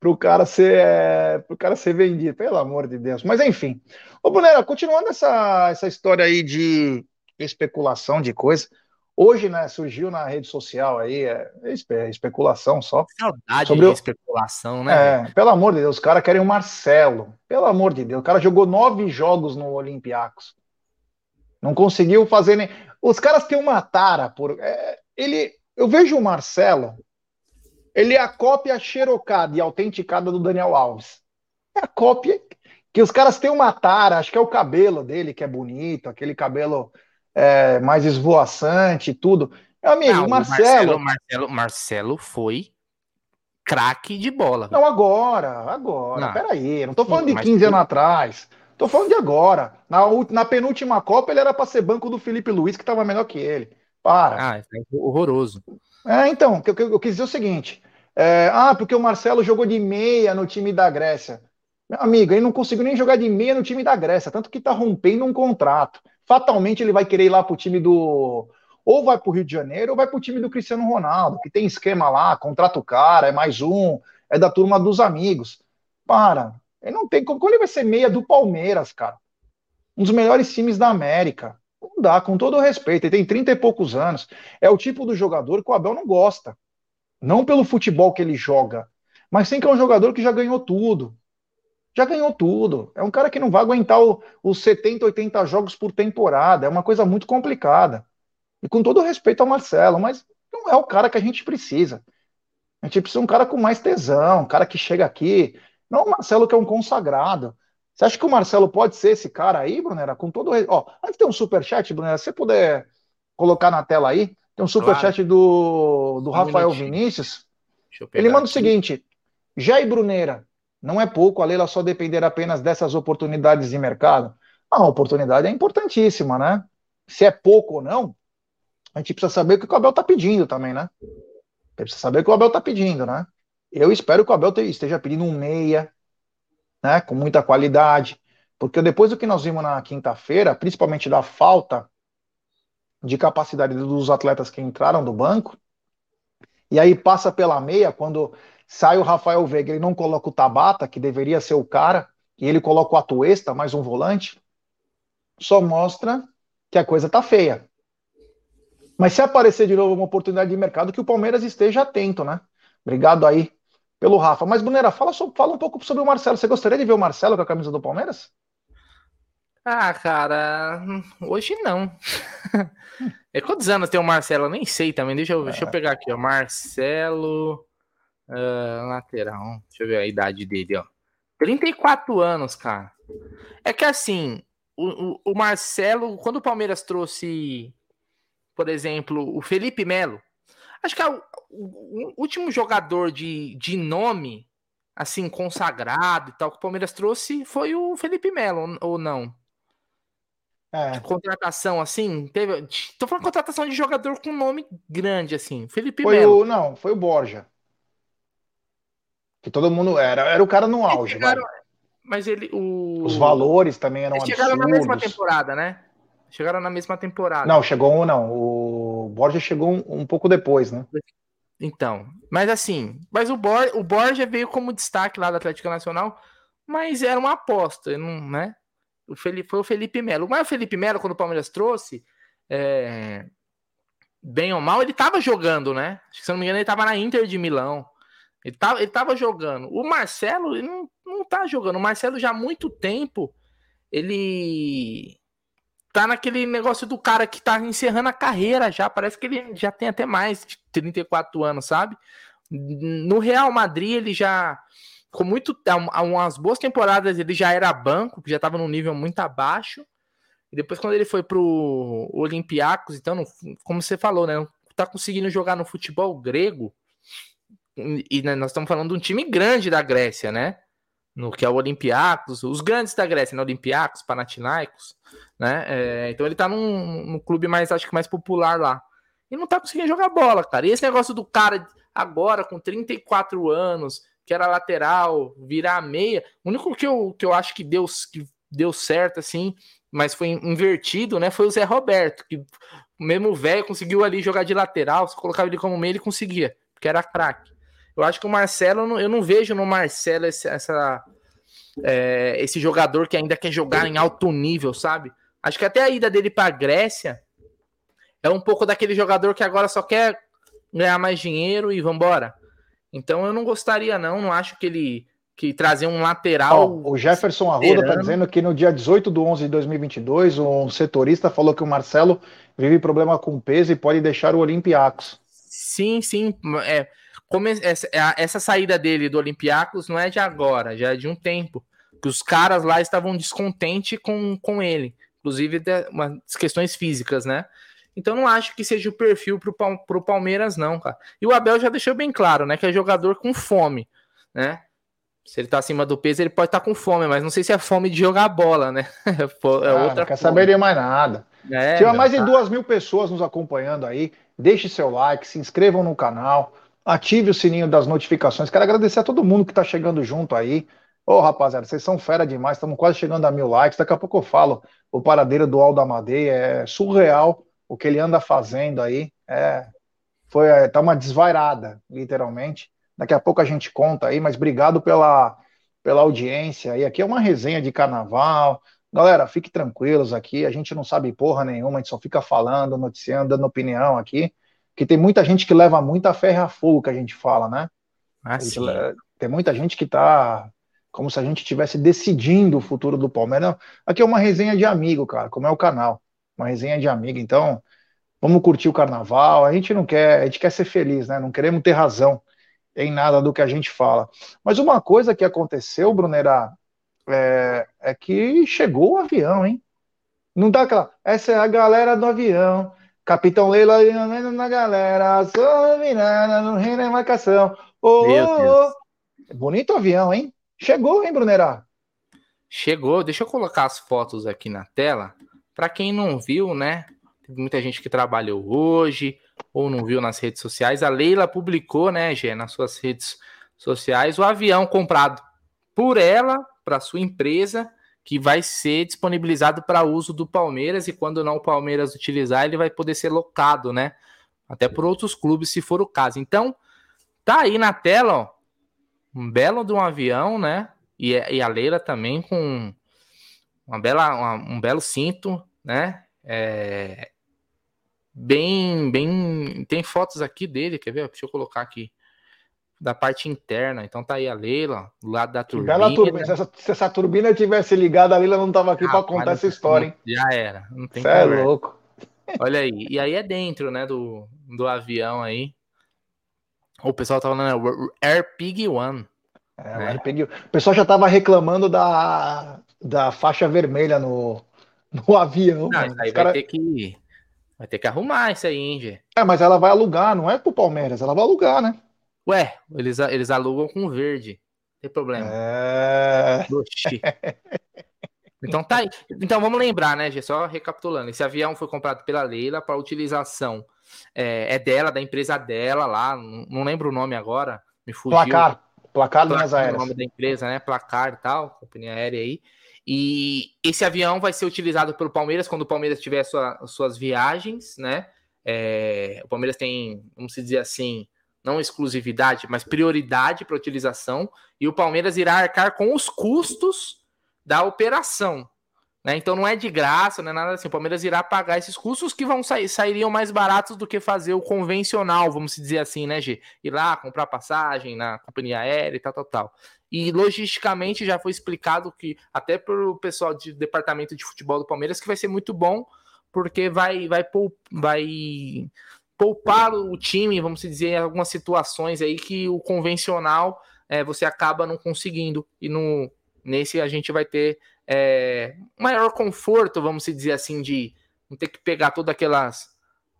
pro cara ser, é, pro cara ser vendido. Pelo amor de Deus. Mas enfim. Ô, Brunera, continuando essa, essa história aí de especulação de coisa. Hoje, né, surgiu na rede social aí, é, é especulação só. Saudade sobre de o... especulação, né? É, pelo amor de Deus, os caras querem o Marcelo. Pelo amor de Deus, o cara jogou nove jogos no Olympiacos. Não conseguiu fazer nem. Os caras têm uma tara por. É, ele, eu vejo o Marcelo, ele é a cópia xerocada e autenticada do Daniel Alves. É a cópia que os caras têm uma tara, acho que é o cabelo dele que é bonito, aquele cabelo é, mais esvoaçante e tudo. Meu amigo, não, Marcelo... Marcelo... Marcelo, Marcelo foi craque de bola. Não, agora, agora. Não. Peraí, não tô falando Sim, de 15 anos atrás. Tô falando de agora. Na, na penúltima Copa, ele era para ser banco do Felipe Luiz, que tava melhor que ele. Para. Ah, é horroroso. É, então, eu, eu, eu quis dizer o seguinte. É, ah, porque o Marcelo jogou de meia no time da Grécia. Meu amigo, ele não conseguiu nem jogar de meia no time da Grécia, tanto que tá rompendo um contrato fatalmente ele vai querer ir lá para o time do. Ou vai para o Rio de Janeiro, ou vai para o time do Cristiano Ronaldo, que tem esquema lá, contrata o cara, é mais um, é da turma dos amigos. Para. Ele não tem. Como ele vai ser meia do Palmeiras, cara? Um dos melhores times da América. Não dá, com todo o respeito. Ele tem 30 e poucos anos. É o tipo do jogador que o Abel não gosta. Não pelo futebol que ele joga, mas sim que é um jogador que já ganhou tudo já ganhou tudo. É um cara que não vai aguentar os 70, 80 jogos por temporada. É uma coisa muito complicada. E com todo respeito ao Marcelo, mas não é o cara que a gente precisa. A gente precisa de um cara com mais tesão, um cara que chega aqui. Não o Marcelo que é um consagrado. Você acha que o Marcelo pode ser esse cara aí, Brunera? Com todo. Ó, antes tem um superchat, Brunera, se você puder colocar na tela aí, tem um superchat claro. do, do um Rafael minutinho. Vinícius. Ele manda aqui. o seguinte: Jair Brunera, não é pouco, a Leila só depender apenas dessas oportunidades de mercado. A oportunidade é importantíssima, né? Se é pouco ou não, a gente precisa saber o que o Abel está pedindo também, né? Precisa saber o que o Abel está pedindo, né? Eu espero que o Abel esteja pedindo um meia, né? Com muita qualidade. Porque depois do que nós vimos na quinta-feira, principalmente da falta de capacidade dos atletas que entraram do banco, e aí passa pela meia, quando Sai o Rafael Veiga, ele não coloca o Tabata, que deveria ser o cara, e ele coloca o Atuesta, mais um volante. Só mostra que a coisa tá feia. Mas se aparecer de novo uma oportunidade de mercado, que o Palmeiras esteja atento, né? Obrigado aí pelo Rafa. Mas, Brunera, fala, fala um pouco sobre o Marcelo. Você gostaria de ver o Marcelo com a camisa do Palmeiras? Ah, cara, hoje não. é quantos anos tem o Marcelo? Eu nem sei também. Deixa eu, é. deixa eu pegar aqui, ó. Marcelo. Uh, lateral. Deixa eu ver a idade dele, ó. 34 anos, cara. É que assim, o, o, Marcelo, quando o Palmeiras trouxe, por exemplo, o Felipe Melo, Acho que é o, o, o, último jogador de, de nome, assim, consagrado e tal, que o Palmeiras trouxe foi o Felipe Melo, ou não? É. Contratação, assim, teve. Tô falando de contratação de jogador com nome grande, assim. Felipe foi Melo. O, não, foi o Borja. Que todo mundo era, era o cara no auge, chegaram, Mas ele. O... Os valores também eram Eles chegaram absurdos. na mesma temporada, né? Chegaram na mesma temporada. Não, chegou um, não. O Borja chegou um, um pouco depois, né? Então, mas assim, mas o, Bor, o Borja veio como destaque lá da Atlética Nacional, mas era uma aposta, não, né? O Felipe, foi o Felipe Melo. Mas o Felipe Melo, quando o Palmeiras trouxe, é, bem ou mal, ele tava jogando, né? Acho que se não me engano, ele tava na Inter de Milão. Ele tava, ele tava jogando. O Marcelo, ele não, não tá jogando. O Marcelo já há muito tempo, ele tá naquele negócio do cara que tá encerrando a carreira já. Parece que ele já tem até mais de 34 anos, sabe? No Real Madrid, ele já. Com muito. Há umas boas temporadas ele já era banco, já tava num nível muito abaixo. E depois, quando ele foi pro Olympiacos, então, como você falou, né? Não tá conseguindo jogar no futebol grego. E né, nós estamos falando de um time grande da Grécia, né? No que é o Olympiacos, os grandes da Grécia, né? Olympiacos, Panathinaikos, né? É, então ele tá num, num, clube mais, acho que mais popular lá. E não tá conseguindo jogar bola, cara. E esse negócio do cara agora com 34 anos, que era lateral, virar meia, o único que eu, que eu acho que deu, que deu certo, assim, mas foi invertido, né? Foi o Zé Roberto, que mesmo velho conseguiu ali jogar de lateral, se colocava ele como meia, ele conseguia, porque era craque. Eu acho que o Marcelo, eu não vejo no Marcelo esse, essa, é, esse jogador que ainda quer jogar em alto nível, sabe? Acho que até a ida dele para a Grécia é um pouco daquele jogador que agora só quer ganhar mais dinheiro e vambora. Então eu não gostaria, não. Não acho que ele que trazer um lateral. Oh, o Jefferson Arruda está dizendo que no dia 18 de 11 de 2022, um setorista falou que o Marcelo vive problema com peso e pode deixar o Olympiacos. Sim, sim. É, essa, essa saída dele do Olympiacos não é de agora, já é de um tempo. Que os caras lá estavam descontentes com, com ele, inclusive de, umas questões físicas, né? Então não acho que seja o perfil pro, pro Palmeiras, não, cara. E o Abel já deixou bem claro, né? Que é jogador com fome, né? Se ele tá acima do peso, ele pode estar tá com fome, mas não sei se é fome de jogar bola, né? É, é ah, outra não quer saber de mais nada. É, Tinha mais tá. de duas mil pessoas nos acompanhando aí. Deixe seu like, se inscrevam no canal ative o sininho das notificações. Quero agradecer a todo mundo que está chegando junto aí. Ô, oh, rapaziada, vocês são fera demais, estamos quase chegando a mil likes. Daqui a pouco eu falo o paradeiro do Aldo Amadei. É surreal o que ele anda fazendo aí. É, foi, é, tá uma desvairada, literalmente. Daqui a pouco a gente conta aí, mas obrigado pela, pela audiência. E aqui é uma resenha de carnaval. Galera, fique tranquilos aqui. A gente não sabe porra nenhuma, a gente só fica falando, noticiando, dando opinião aqui que tem muita gente que leva muita ferro a fogo, que a gente fala, né? Ah, tem muita gente que tá como se a gente estivesse decidindo o futuro do Palmeiras. Não, aqui é uma resenha de amigo, cara, como é o canal. Uma resenha de amigo. Então, vamos curtir o carnaval. A gente não quer, a gente quer ser feliz, né? Não queremos ter razão em nada do que a gente fala. Mas uma coisa que aconteceu, Brunera, é, é que chegou o avião, hein? Não dá aquela. Essa é a galera do avião. Capitão Leila na galera, virada no reino da marcação. Oh, oh, oh. Bonito avião, hein? Chegou, hein, Brunerá? Chegou. Deixa eu colocar as fotos aqui na tela. Para quem não viu, né? Teve muita gente que trabalhou hoje ou não viu nas redes sociais. A Leila publicou, né, Gê, nas suas redes sociais, o avião comprado por ela, para sua empresa, que vai ser disponibilizado para uso do Palmeiras e quando não o Palmeiras utilizar, ele vai poder ser locado, né? Até por outros clubes, se for o caso. Então, tá aí na tela, ó, um belo de um avião, né? E, e a Leila também com uma bela, uma, um belo cinto, né? É, bem, bem. Tem fotos aqui dele, quer ver? Deixa eu colocar aqui da parte interna. Então tá aí a Leila, do lado da turbina. turbina. Se, essa, se, essa, turbina tivesse ligada, a Leila não tava aqui ah, para contar essa história, hein? Já era. Não tem Você é louco. Olha aí. E aí é dentro, né, do, do avião aí. O pessoal tava falando, né, Air Pig One. É, né? Pig... O pessoal já tava reclamando da, da faixa vermelha no, no avião. Não, aí vai ter que Vai ter que arrumar isso aí, hein, Gê? É, mas ela vai alugar, não é pro Palmeiras, ela vai alugar, né? Ué, eles, eles alugam com verde. Não tem problema. É... Então tá aí. Então vamos lembrar, né, Gê? Só recapitulando. Esse avião foi comprado pela Leila para utilização. É, é, dela, da empresa dela lá. Não, lembro o nome agora. Me fugiu. Placar. Placar Linhas Aéreas. o nome da empresa, né? Placar e tal, companhia aérea aí. E esse avião vai ser utilizado pelo Palmeiras quando o Palmeiras tiver sua, suas viagens, né? É, o Palmeiras tem, vamos dizer assim, não exclusividade, mas prioridade para utilização. E o Palmeiras irá arcar com os custos da operação. Né? Então não é de graça, não é nada assim. O Palmeiras irá pagar esses custos que vão sair, sairiam mais baratos do que fazer o convencional, vamos dizer assim, né, G? Ir lá comprar passagem na companhia aérea e tal, tal, tal. E logisticamente já foi explicado que, até para o pessoal do departamento de futebol do Palmeiras, que vai ser muito bom, porque vai, vai, vai poupar o time, vamos dizer, em algumas situações aí que o convencional é, você acaba não conseguindo. E no, nesse a gente vai ter é, maior conforto, vamos dizer assim, de não ter que pegar todas aquelas,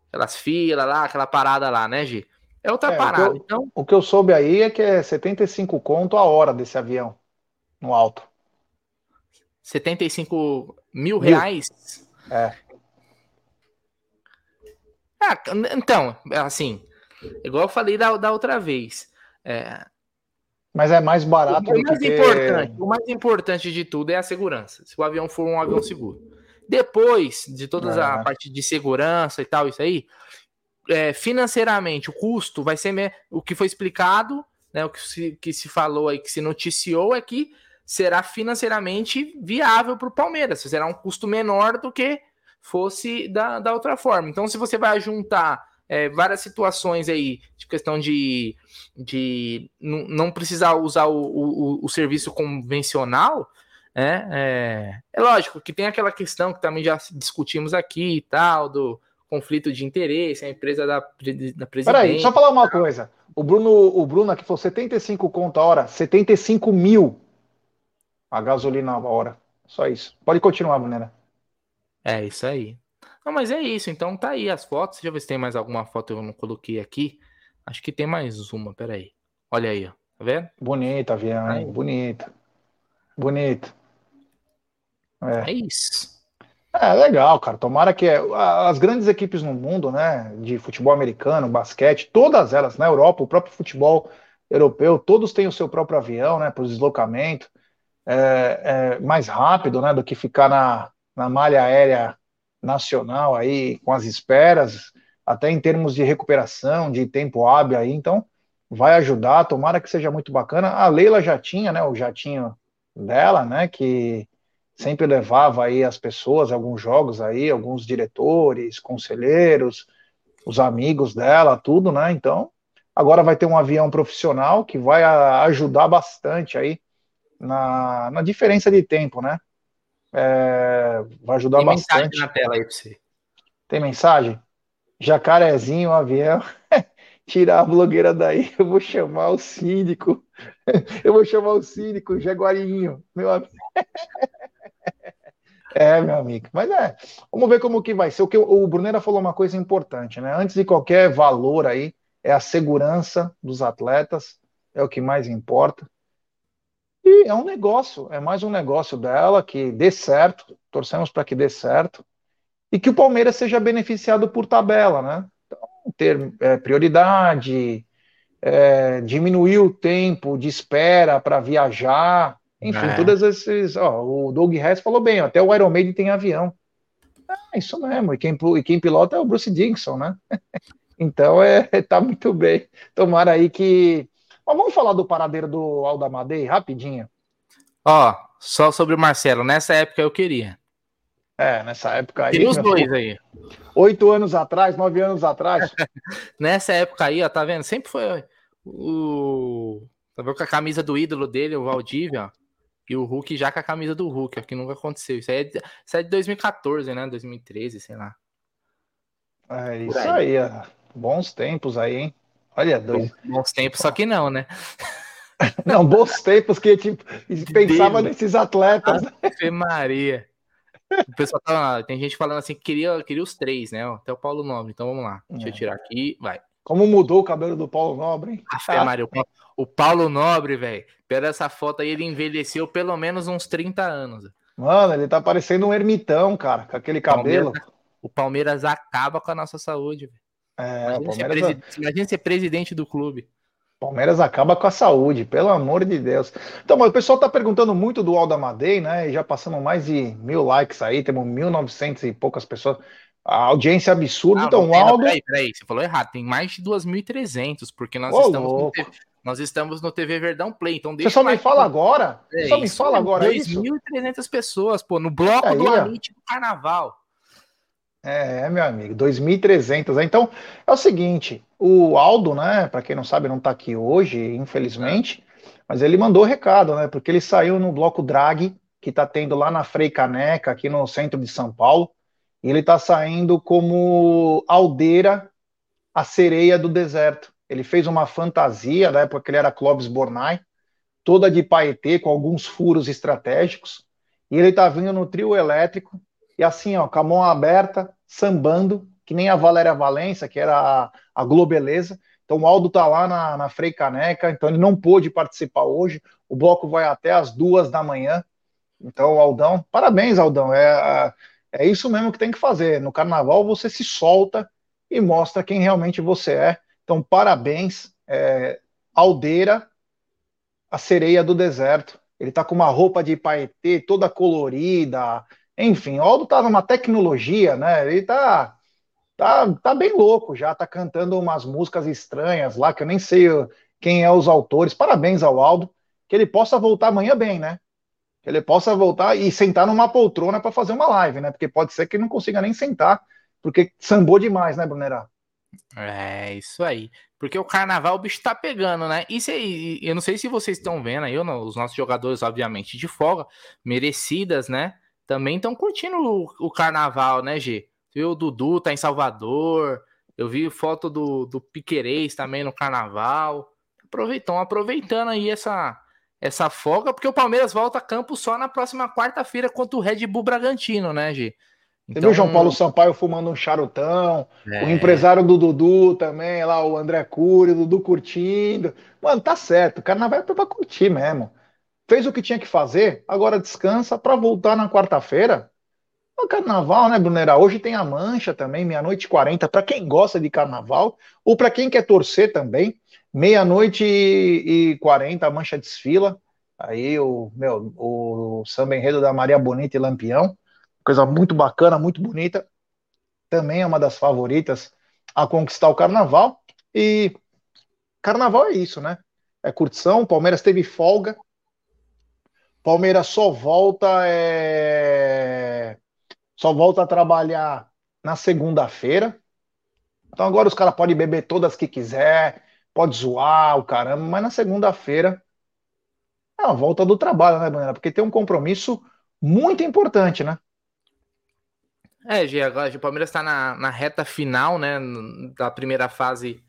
aquelas filas lá, aquela parada lá, né, Gi? É outra é, parada. O eu, então... o que eu soube aí é que é 75 conto a hora desse avião no alto. 75 mil, mil. reais? É. Ah, então, assim, igual eu falei da, da outra vez. É, mas é mais barato o mais que importante, O mais importante de tudo é a segurança. Se o avião for um avião seguro. Depois de toda é. a parte de segurança e tal, isso aí, é, financeiramente, o custo vai ser o que foi explicado, né, o que se, que se falou aí, que se noticiou é que será financeiramente viável para o Palmeiras. Será um custo menor do que fosse da, da outra forma. Então, se você vai juntar é, várias situações aí de questão de, de não precisar usar o, o, o serviço convencional, né? É, é, lógico que tem aquela questão que também já discutimos aqui e tal, do conflito de interesse, a empresa da, da presidente. Peraí, só falar uma coisa. O Bruno, o Bruno aqui falou 75 conto a hora, 75 mil a gasolina a hora. Só isso. Pode continuar, Brunera. É isso aí. Não, mas é isso. Então tá aí as fotos. Deixa eu ver se tem mais alguma foto que eu não coloquei aqui. Acho que tem mais uma, peraí. Olha aí, ó. Tá vendo? Bonita, avião, aí. bonita. Bonito. É. é isso. É legal, cara. Tomara que as grandes equipes no mundo, né, de futebol americano, basquete, todas elas, na Europa, o próprio futebol europeu, todos têm o seu próprio avião, né, para o deslocamento, é, é, mais rápido, né, do que ficar na, na malha aérea nacional aí com as esperas, até em termos de recuperação, de tempo hábil aí, então vai ajudar, tomara que seja muito bacana. A Leila já tinha, né, o jatinho dela, né, que sempre levava aí as pessoas, alguns jogos aí, alguns diretores, conselheiros, os amigos dela, tudo, né? Então, agora vai ter um avião profissional que vai ajudar bastante aí na, na diferença de tempo, né? É, vai ajudar Tem bastante. mensagem na tela aí para você. Tem mensagem? Jacarezinho, avião. Tirar a blogueira daí, eu vou chamar o síndico. Eu vou chamar o síndico, Jaguarinho, meu amigo. É, meu amigo. Mas é, vamos ver como que vai ser. O que o Brunera falou uma coisa importante, né? Antes de qualquer valor aí, é a segurança dos atletas, é o que mais importa. E é um negócio, é mais um negócio dela que dê certo, torcemos para que dê certo, e que o Palmeiras seja beneficiado por tabela, né? Então, ter é, prioridade, é, diminuir o tempo de espera para viajar, enfim, é. todas esses. Ó, o Doug Hess falou bem, ó, até o Iron Maiden tem avião. É isso mesmo, e quem, e quem pilota é o Bruce Dickinson, né? então é, tá muito bem. Tomara aí que mas vamos falar do paradeiro do Aldamadei rapidinho. Ó, só sobre o Marcelo. Nessa época eu queria. É, nessa época aí. E os dois aí. Oito anos atrás, nove anos atrás. nessa época aí, ó, tá vendo? Sempre foi o. Tá vendo com a camisa do ídolo dele, o Valdívia, ó. E o Hulk já com a camisa do Hulk, ó, que nunca aconteceu. Isso aí é, de, isso é de 2014, né? 2013, sei lá. É isso aí. aí, ó. Bons tempos aí, hein? Olha, dois. Bons tempos, só que não, né? Não, bons tempos que tipo, pensava Deus. nesses atletas. Ave Maria. O pessoal tá, tem gente falando assim que queria, queria os três, né? Até o Paulo Nobre. Então vamos lá. Deixa é. eu tirar aqui. Vai. Como mudou o cabelo do Paulo Nobre, hein? Ah, Mário, o Paulo Nobre, velho. Pela essa foto aí, ele envelheceu pelo menos uns 30 anos. Mano, ele tá parecendo um ermitão, cara, com aquele cabelo. Palmeiras, o Palmeiras acaba com a nossa saúde, velho. É, imagina, ser presi... imagina ser presidente do clube. Palmeiras acaba com a saúde, pelo amor de Deus. Então, mas o pessoal tá perguntando muito do Alda Madei, né? E já passamos mais de mil likes aí, temos 1.900 e poucas pessoas. A audiência absurda. Ah, então, o Aldo. Peraí, peraí, você falou errado. Tem mais de 2.300, porque nós Ô, estamos no TV, nós estamos no TV Verdão Play. Então deixa Você só me fala agora? É, só me fala agora 2.300 pessoas, pô, no bloco aí, do Amit do Carnaval. É, meu amigo, 2.300. Então, é o seguinte, o Aldo, né, para quem não sabe, não tá aqui hoje, infelizmente, mas ele mandou recado, né, porque ele saiu no bloco Drag, que tá tendo lá na Frei Caneca, aqui no centro de São Paulo, e ele tá saindo como Aldeira, a sereia do deserto. Ele fez uma fantasia, da época que ele era Clóvis Bornai, toda de paetê, com alguns furos estratégicos, e ele tá vindo no trio elétrico, e assim, ó, com a mão aberta, sambando, que nem a Valéria Valença, que era a, a Globeleza. Então o Aldo tá lá na, na Frei Caneca, então ele não pôde participar hoje. O bloco vai até as duas da manhã. Então, Aldão, parabéns, Aldão. É, é isso mesmo que tem que fazer. No carnaval você se solta e mostra quem realmente você é. Então, parabéns, é, Aldeira, a sereia do deserto. Ele tá com uma roupa de paetê toda colorida, enfim, o Aldo tá numa tecnologia, né? Ele tá, tá, tá bem louco já, tá cantando umas músicas estranhas lá, que eu nem sei quem é os autores. Parabéns ao Aldo, que ele possa voltar amanhã bem, né? Que ele possa voltar e sentar numa poltrona para fazer uma live, né? Porque pode ser que ele não consiga nem sentar, porque sambou demais, né, Brunerá? É, isso aí. Porque o carnaval o bicho tá pegando, né? Isso aí, eu não sei se vocês estão vendo aí, os nossos jogadores, obviamente, de folga, merecidas, né? Também estão curtindo o, o, carnaval, né, G? Viu? O Dudu tá em Salvador. Eu vi foto do, do Piquerez também no carnaval. Aproveitam, aproveitando aí essa, essa folga, porque o Palmeiras volta a campo só na próxima quarta-feira contra o Red Bull Bragantino, né, G? Então... Você viu o João Paulo Sampaio fumando um charutão, é. o empresário do Dudu também, lá o André Cury, o Dudu curtindo. Mano, tá certo, o carnaval é pra curtir mesmo fez o que tinha que fazer, agora descansa para voltar na quarta-feira. O carnaval, né, Brunera? Hoje tem a mancha também, meia-noite e quarenta, para quem gosta de carnaval, ou para quem quer torcer também, meia-noite e quarenta, a mancha desfila. Aí o, meu, o samba enredo da Maria Bonita e Lampião, coisa muito bacana, muito bonita. Também é uma das favoritas a conquistar o carnaval. E carnaval é isso, né? É curtição. O Palmeiras teve folga, Palmeiras só volta é... só volta a trabalhar na segunda-feira. Então agora os caras podem beber todas que quiser, pode zoar o caramba, mas na segunda-feira é a volta do trabalho, né, Banana? Porque tem um compromisso muito importante, né? É, Gê, agora o Palmeiras está na, na reta final, né, da primeira fase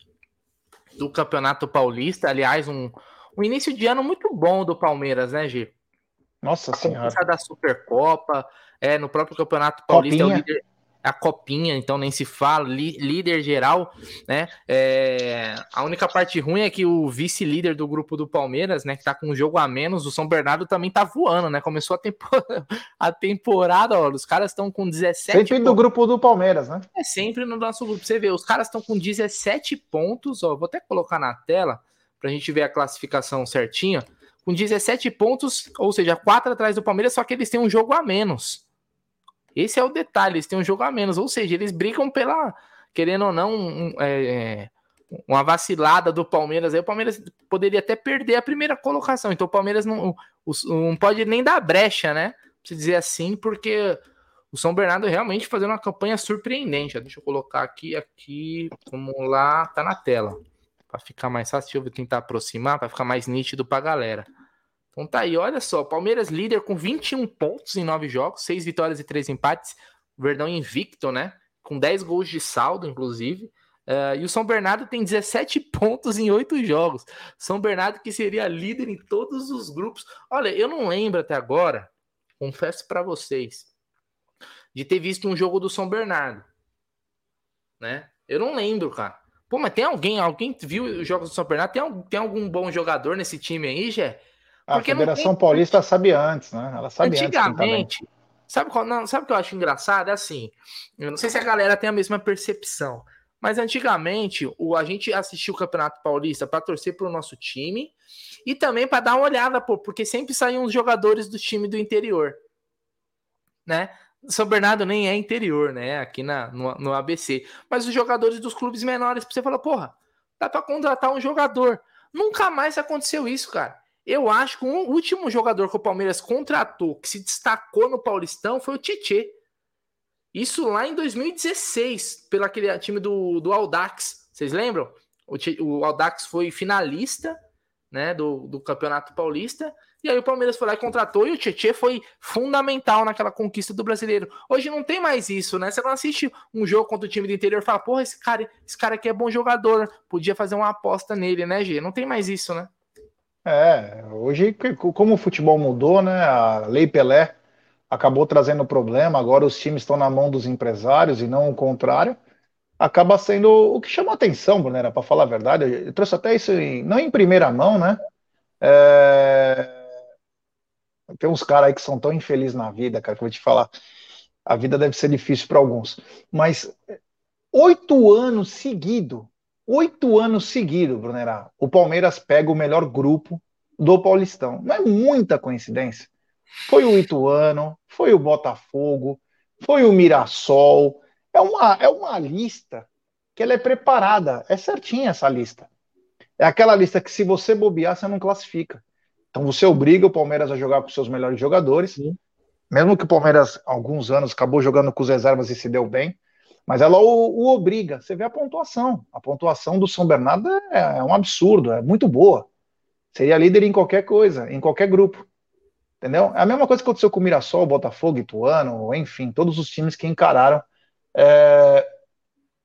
do Campeonato Paulista. Aliás, um, um início de ano muito bom do Palmeiras, né, Gê? Nossa a Senhora. da Supercopa, é, no próprio Campeonato Paulista Copinha. é o líder, a copinha, então nem se fala, li, líder geral, né? É, a única parte ruim é que o vice-líder do grupo do Palmeiras, né, que tá com um jogo a menos, o São Bernardo também tá voando, né? Começou a, temporada, a temporada, ó, os caras estão com 17 Sempre pontos. do grupo do Palmeiras, né? É sempre no nosso grupo. Você vê, os caras estão com 17 pontos, ó, vou até colocar na tela pra gente ver a classificação certinha com 17 pontos, ou seja, 4 atrás do Palmeiras, só que eles têm um jogo a menos. Esse é o detalhe, eles têm um jogo a menos, ou seja, eles brigam pela, querendo ou não, um, é, uma vacilada do Palmeiras. Aí o Palmeiras poderia até perder a primeira colocação, então o Palmeiras não, não pode nem dar brecha, né? Se dizer assim, porque o São Bernardo realmente fazendo uma campanha surpreendente. Deixa eu colocar aqui, aqui, como lá, tá na tela para ficar mais fácil. Eu tentar aproximar, para ficar mais nítido para a galera. Então tá aí, olha só, Palmeiras líder com 21 pontos em 9 jogos, 6 vitórias e 3 empates. Verdão invicto, né? Com 10 gols de saldo, inclusive. Uh, e o São Bernardo tem 17 pontos em 8 jogos. São Bernardo que seria líder em todos os grupos. Olha, eu não lembro até agora, confesso para vocês, de ter visto um jogo do São Bernardo. Né? Eu não lembro, cara. Pô, mas tem alguém, alguém viu os jogos do São Bernardo? Tem, tem algum bom jogador nesse time aí, Gé? A Federação tem... Paulista sabe antes, né? Ela sabe Antigamente, antes sabe qual, não, sabe o que eu acho engraçado? É assim, eu não sei se a galera tem a mesma percepção, mas antigamente o, a gente assistiu o Campeonato Paulista para torcer para o nosso time e também para dar uma olhada, pô, porque sempre saíam os jogadores do time do interior, né? São Bernardo nem é interior, né? Aqui na, no, no ABC. Mas os jogadores dos clubes menores, você fala, porra, dá para contratar um jogador. Nunca mais aconteceu isso, cara. Eu acho que o último jogador que o Palmeiras contratou, que se destacou no Paulistão, foi o Tietê. Isso lá em 2016, pelo aquele time do, do Aldax. Vocês lembram? O, o Aldax foi finalista né, do, do Campeonato Paulista. E aí o Palmeiras foi lá e contratou, e o Tietchan foi fundamental naquela conquista do brasileiro. Hoje não tem mais isso, né? Você não assiste um jogo contra o time do interior e fala, porra, esse cara, esse cara aqui é bom jogador, podia fazer uma aposta nele, né, G? Não tem mais isso, né? É, hoje, como o futebol mudou, né? A Lei Pelé acabou trazendo problema, agora os times estão na mão dos empresários e não o contrário acaba sendo o que chamou atenção, Brunera, para falar a verdade. Eu trouxe até isso, em, não em primeira mão, né? É... Tem uns caras aí que são tão infelizes na vida, cara, que eu vou te falar. A vida deve ser difícil para alguns. Mas oito anos seguido, oito anos seguido, Brunera, o Palmeiras pega o melhor grupo do Paulistão. Não é muita coincidência. Foi o Ituano, foi o Botafogo, foi o Mirassol, é uma, é uma lista que ela é preparada, é certinha essa lista. É aquela lista que se você bobear, você não classifica. Então você obriga o Palmeiras a jogar com seus melhores jogadores, Sim. mesmo que o Palmeiras, alguns anos, acabou jogando com os reservas e se deu bem, mas ela o, o obriga. Você vê a pontuação. A pontuação do São Bernardo é, é um absurdo, é muito boa. Seria líder em qualquer coisa, em qualquer grupo. Entendeu? É a mesma coisa que aconteceu com o Mirassol, Botafogo, Ituano, enfim, todos os times que encararam é,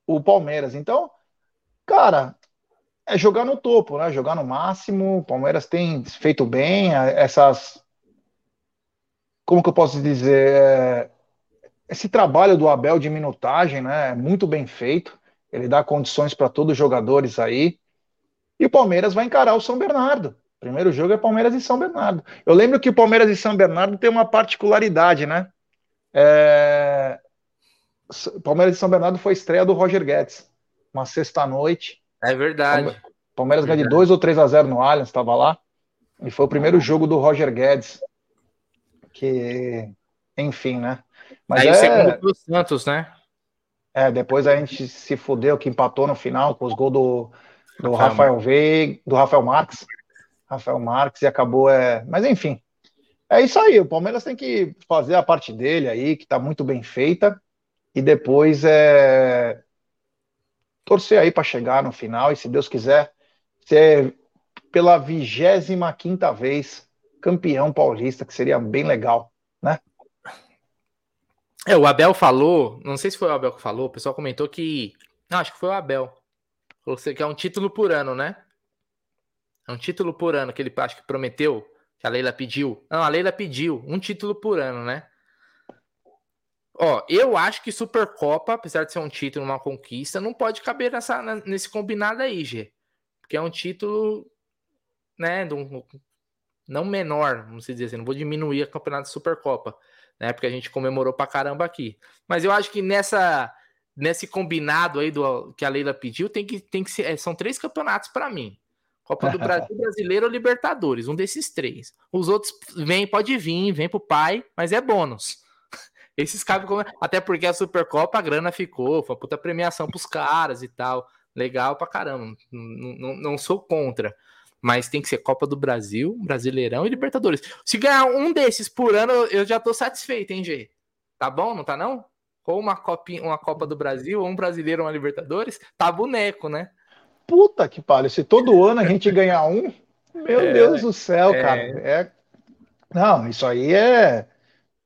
o Palmeiras. Então, cara, é jogar no topo, né? Jogar no máximo. O Palmeiras tem feito bem essas. Como que eu posso dizer? É, esse trabalho do Abel de minutagem, né? É muito bem feito. Ele dá condições para todos os jogadores aí. E o Palmeiras vai encarar o São Bernardo. Primeiro jogo é Palmeiras e São Bernardo. Eu lembro que o Palmeiras e São Bernardo tem uma particularidade, né? É... Palmeiras de São Bernardo foi estreia do Roger Guedes, uma sexta-noite. É verdade. Palmeiras ganhou de 2 ou 3 a 0 no Allianz, estava lá. E foi o primeiro jogo do Roger Guedes. Que, enfim, né? Mas Aí é... o segundo do Santos, né? É, depois a gente se fudeu que empatou no final com os gols do, do Rafael, Rafael Veiga, do Rafael Marques. Rafael Marques e acabou. É... Mas enfim, é isso aí. O Palmeiras tem que fazer a parte dele aí, que está muito bem feita e depois é torcer aí para chegar no final e se Deus quiser ser pela vigésima quinta vez campeão paulista, que seria bem legal, né? É, o Abel falou, não sei se foi o Abel que falou, o pessoal comentou que, não, acho que foi o Abel, falou que é um título por ano, né? É um título por ano que ele acho que prometeu, que a Leila pediu. Não, a Leila pediu um título por ano, né? Ó, eu acho que Supercopa, apesar de ser um título, uma conquista, não pode caber nessa, nesse combinado aí, G. Porque é um título, né, um, não menor, vamos dizer assim, não vou diminuir a campeonato de Supercopa, né, porque a gente comemorou pra caramba aqui. Mas eu acho que nessa, nesse combinado aí do que a Leila pediu, tem que, tem que ser, é, são três campeonatos para mim. Copa do Brasil, Brasileiro ou Libertadores, um desses três. Os outros vem, pode vir, vem pro pai, mas é bônus. Esses cabem. Até porque a Supercopa, a grana ficou, foi uma puta premiação pros caras e tal. Legal pra caramba. Não, não, não sou contra. Mas tem que ser Copa do Brasil, Brasileirão e Libertadores. Se ganhar um desses por ano, eu já tô satisfeito, hein, G? Tá bom, não tá não? Ou uma, copinha, uma Copa do Brasil, ou um Brasileiro, uma Libertadores, tá boneco, né? Puta que pariu, se todo ano a gente ganhar um, meu é, Deus do céu, é... cara. É... Não, isso aí é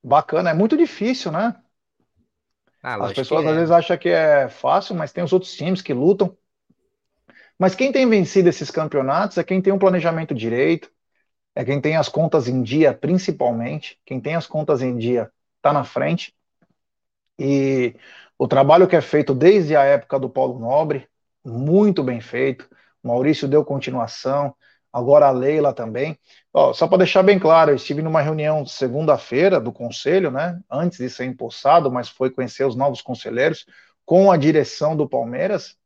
bacana. É muito difícil, né? Ah, As pessoas às é. vezes acham que é fácil, mas tem os outros times que lutam. Mas quem tem vencido esses campeonatos é quem tem um planejamento direito, é quem tem as contas em dia, principalmente. Quem tem as contas em dia está na frente. E o trabalho que é feito desde a época do Paulo Nobre, muito bem feito. O Maurício deu continuação, agora a Leila também. Ó, só para deixar bem claro, eu estive numa reunião segunda-feira do conselho, né? Antes de ser empossado, mas foi conhecer os novos conselheiros com a direção do Palmeiras.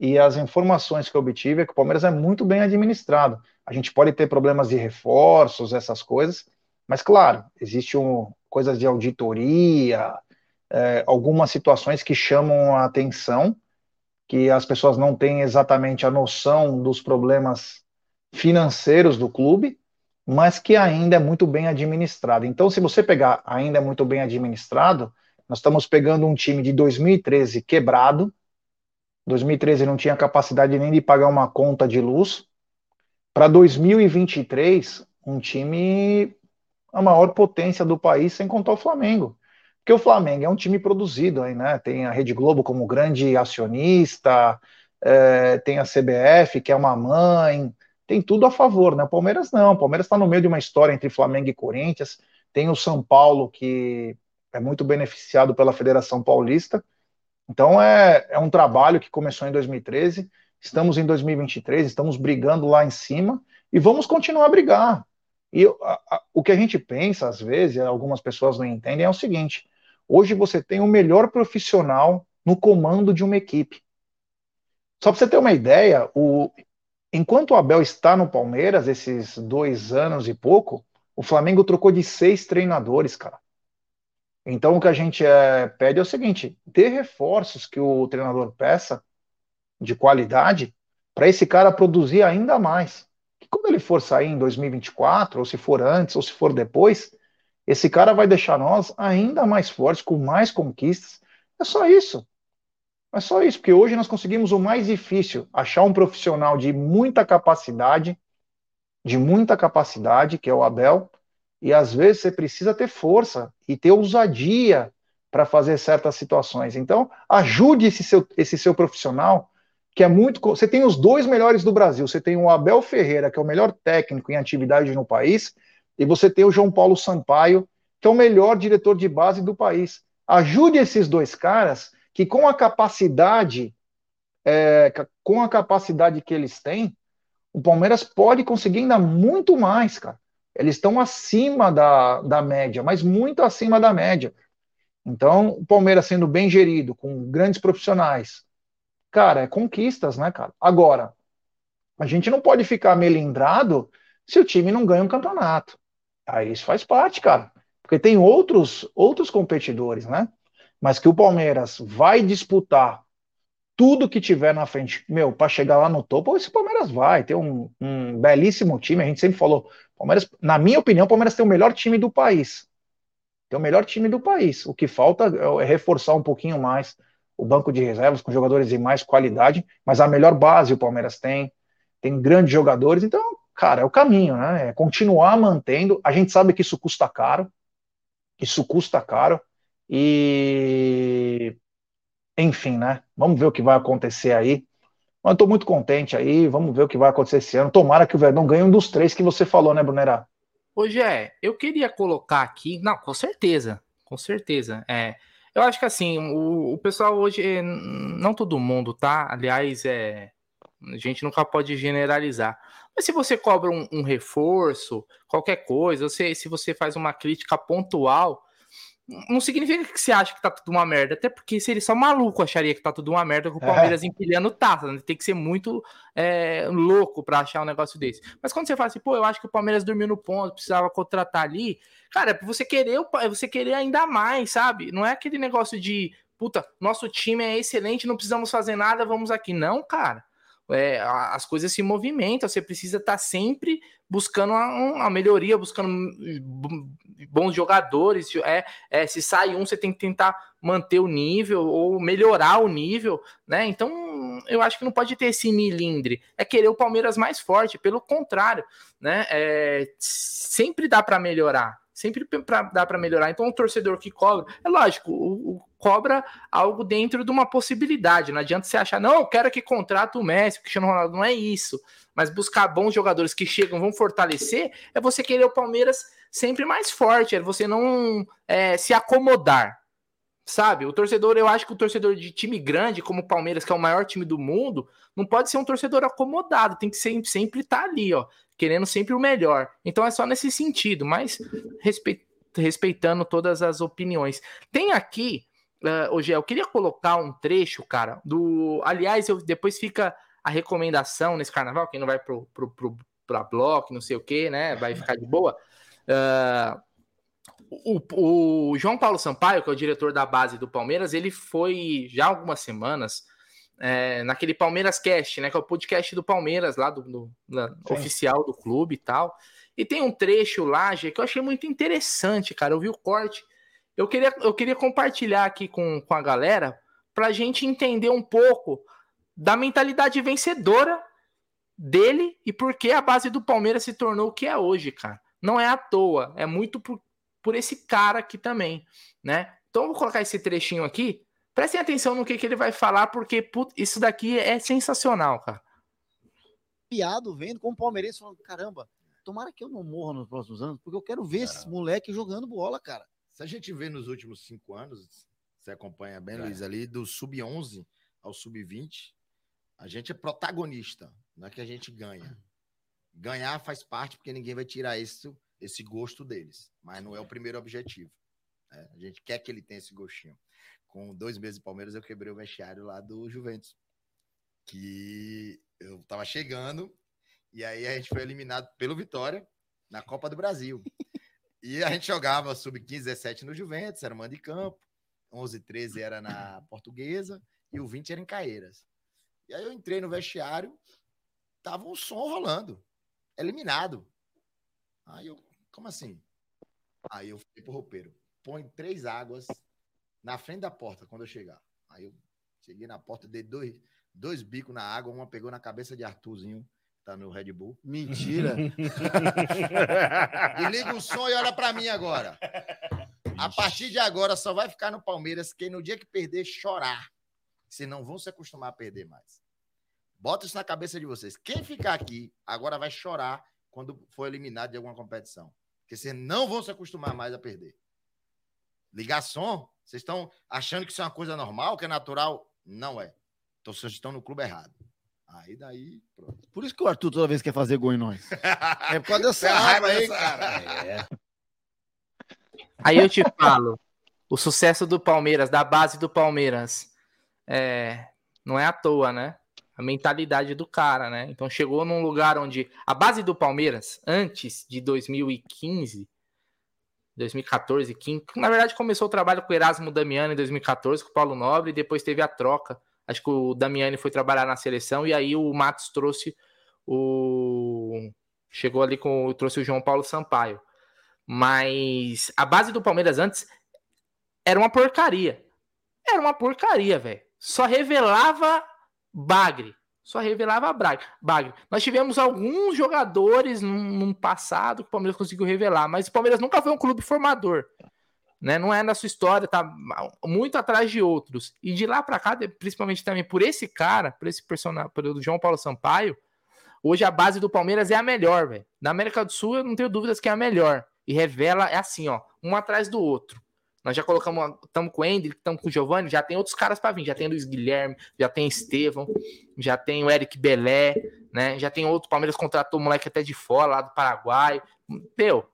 E as informações que eu obtive é que o Palmeiras é muito bem administrado. A gente pode ter problemas de reforços, essas coisas, mas claro, existem um, coisas de auditoria, é, algumas situações que chamam a atenção, que as pessoas não têm exatamente a noção dos problemas financeiros do clube, mas que ainda é muito bem administrado. Então, se você pegar ainda é muito bem administrado, nós estamos pegando um time de 2013 quebrado. 2013 não tinha capacidade nem de pagar uma conta de luz. Para 2023, um time a maior potência do país, sem contar o Flamengo. Porque o Flamengo é um time produzido aí, né? Tem a Rede Globo como grande acionista, é, tem a CBF, que é uma mãe, tem tudo a favor, né? O Palmeiras não. O Palmeiras está no meio de uma história entre Flamengo e Corinthians. Tem o São Paulo, que é muito beneficiado pela Federação Paulista. Então é, é um trabalho que começou em 2013. Estamos em 2023, estamos brigando lá em cima e vamos continuar a brigar. E a, a, o que a gente pensa, às vezes, algumas pessoas não entendem, é o seguinte: hoje você tem o melhor profissional no comando de uma equipe. Só para você ter uma ideia, o, enquanto o Abel está no Palmeiras, esses dois anos e pouco, o Flamengo trocou de seis treinadores, cara. Então o que a gente é, pede é o seguinte: dê reforços que o treinador peça de qualidade para esse cara produzir ainda mais quando ele for sair em 2024, ou se for antes, ou se for depois, esse cara vai deixar nós ainda mais fortes, com mais conquistas. É só isso. É só isso, porque hoje nós conseguimos o mais difícil, achar um profissional de muita capacidade, de muita capacidade, que é o Abel, e às vezes você precisa ter força e ter ousadia para fazer certas situações. Então, ajude esse seu, esse seu profissional que é muito. Você tem os dois melhores do Brasil. Você tem o Abel Ferreira, que é o melhor técnico em atividade no país, e você tem o João Paulo Sampaio, que é o melhor diretor de base do país. Ajude esses dois caras que, com a capacidade, é, com a capacidade que eles têm, o Palmeiras pode conseguir ainda muito mais, cara. Eles estão acima da, da média, mas muito acima da média. Então, o Palmeiras sendo bem gerido, com grandes profissionais, cara, é conquistas, né, cara? Agora, a gente não pode ficar melindrado se o time não ganha um campeonato. Aí isso faz parte, cara. Porque tem outros, outros competidores, né? Mas que o Palmeiras vai disputar tudo que tiver na frente, meu, para chegar lá no topo, esse Palmeiras vai ter um, um, belíssimo time. A gente sempre falou, Palmeiras, na minha opinião, o Palmeiras tem o melhor time do país. Tem o melhor time do país. O que falta é reforçar um pouquinho mais o banco de reservas com jogadores de mais qualidade, mas a melhor base o Palmeiras tem, tem grandes jogadores, então, cara, é o caminho, né? É continuar mantendo. A gente sabe que isso custa caro, isso custa caro, e enfim, né? Vamos ver o que vai acontecer aí. Mas tô muito contente aí, vamos ver o que vai acontecer esse ano. Tomara que o Verdão ganhe um dos três que você falou, né, Brunera? Hoje é, eu queria colocar aqui, não, com certeza, com certeza. É, eu acho que assim, o, o pessoal hoje, não todo mundo, tá? Aliás, é, a gente nunca pode generalizar. Mas se você cobra um, um reforço, qualquer coisa, você, se você faz uma crítica pontual, não significa que você acha que tá tudo uma merda, até porque seria só maluco acharia que tá tudo uma merda com o Palmeiras é. empilhando taça, né? tem que ser muito é, louco para achar um negócio desse. Mas quando você fala assim, pô, eu acho que o Palmeiras dormiu no ponto, precisava contratar ali, cara, é você querer, é você querer ainda mais, sabe? Não é aquele negócio de, puta, nosso time é excelente, não precisamos fazer nada, vamos aqui. Não, cara é, as coisas se movimentam, você precisa estar tá sempre buscando uma, melhoria, buscando bons jogadores. É, é, se sai um, você tem que tentar manter o nível ou melhorar o nível, né? Então, eu acho que não pode ter esse milindre. É querer o Palmeiras mais forte, pelo contrário, né? É, sempre dá para melhorar sempre pra, dá para melhorar. Então, o torcedor que cobra, é lógico, o, o, cobra algo dentro de uma possibilidade. Não adianta você achar, não, eu quero que contrate o Messi, o Cristiano Ronaldo. Não é isso. Mas buscar bons jogadores que chegam, vão fortalecer, é você querer o Palmeiras sempre mais forte, é você não é, se acomodar. Sabe? O torcedor, eu acho que o torcedor de time grande, como o Palmeiras, que é o maior time do mundo, não pode ser um torcedor acomodado, tem que sempre, sempre estar tá ali, ó, querendo sempre o melhor. Então é só nesse sentido, mas respeitando todas as opiniões. Tem aqui, uh, eu queria colocar um trecho, cara, do. Aliás, eu, depois fica a recomendação nesse carnaval, quem não vai pro, pro, pro, pra bloco, não sei o que, né? Vai ficar de boa. Uh, o, o, João Paulo Sampaio, que é o diretor da base do Palmeiras, ele foi já algumas semanas é, naquele Palmeiras Cast, né? Que é o podcast do Palmeiras, lá do, do oficial do clube e tal. E tem um trecho lá, Gê, que eu achei muito interessante, cara. Eu vi o corte. Eu queria, eu queria compartilhar aqui com, com a galera para a gente entender um pouco da mentalidade vencedora dele e por que a base do Palmeiras se tornou o que é hoje, cara. Não é à toa, é muito por, por esse cara aqui também, né? Então eu vou colocar esse trechinho aqui. Prestem atenção no que, que ele vai falar, porque put, isso daqui é sensacional, cara. Piado vendo como o palmeirense falando, caramba, tomara que eu não morra nos próximos anos, porque eu quero ver esses moleques jogando bola, cara. Se a gente vê nos últimos cinco anos, você acompanha bem, é. Luiz, ali do sub-11 ao sub-20, a gente é protagonista, não é que a gente ganha. Ganhar faz parte, porque ninguém vai tirar esse, esse gosto deles, mas não é o primeiro objetivo. Né? A gente quer que ele tenha esse gostinho. Com dois meses de Palmeiras, eu quebrei o vestiário lá do Juventus, que eu tava chegando, e aí a gente foi eliminado pelo Vitória na Copa do Brasil. E a gente jogava sub-15, 17 no Juventus, era mando de campo, 11, 13 era na Portuguesa, e o 20 era em Caeiras. E aí eu entrei no vestiário, tava um som rolando, eliminado. Aí eu, como assim? Aí eu fui pro roupeiro, põe três águas na frente da porta quando eu chegar. Aí eu cheguei na porta, dei dois, dois bicos na água, uma pegou na cabeça de Arthurzinho, tá no Red Bull. Mentira! e liga o som e olha para mim agora. A partir de agora só vai ficar no Palmeiras quem no dia que perder chorar. Senão vão se acostumar a perder mais. Bota isso na cabeça de vocês. Quem ficar aqui agora vai chorar quando for eliminado de alguma competição. Porque vocês não vão se acostumar mais a perder. Ligar som, vocês estão achando que isso é uma coisa normal, que é natural? Não é. Então vocês estão no clube errado. Aí daí, pronto. Por isso que o Arthur toda vez quer fazer gol em nós. é por causa dessa raiva aí, cara. É. Aí eu te falo, o sucesso do Palmeiras, da base do Palmeiras, é, não é à toa, né? A mentalidade do cara, né? Então chegou num lugar onde a base do Palmeiras, antes de 2015, 2014, 15, na verdade começou o trabalho com o Erasmo Damiani em 2014, com o Paulo Nobre, e depois teve a troca. Acho que o Damiani foi trabalhar na seleção, e aí o Matos trouxe o. Chegou ali com. trouxe o João Paulo Sampaio. Mas a base do Palmeiras antes era uma porcaria. Era uma porcaria, velho só revelava Bagre. Só revelava Bagre. Nós tivemos alguns jogadores num, passado que o Palmeiras conseguiu revelar, mas o Palmeiras nunca foi um clube formador. Né? Não é na sua história, tá muito atrás de outros. E de lá para cá, principalmente também por esse cara, por esse personagem, pelo João Paulo Sampaio, hoje a base do Palmeiras é a melhor, velho. Na América do Sul, eu não tenho dúvidas que é a melhor. E revela, é assim, ó, um atrás do outro. Nós já colocamos, estamos com o Ender, estamos com o Giovanni, já tem outros caras para vir, já tem Luiz Guilherme, já tem Estevão, já tem o Eric Belé, né? Já tem outro Palmeiras contratou o moleque até de fora, lá do Paraguai. Meu,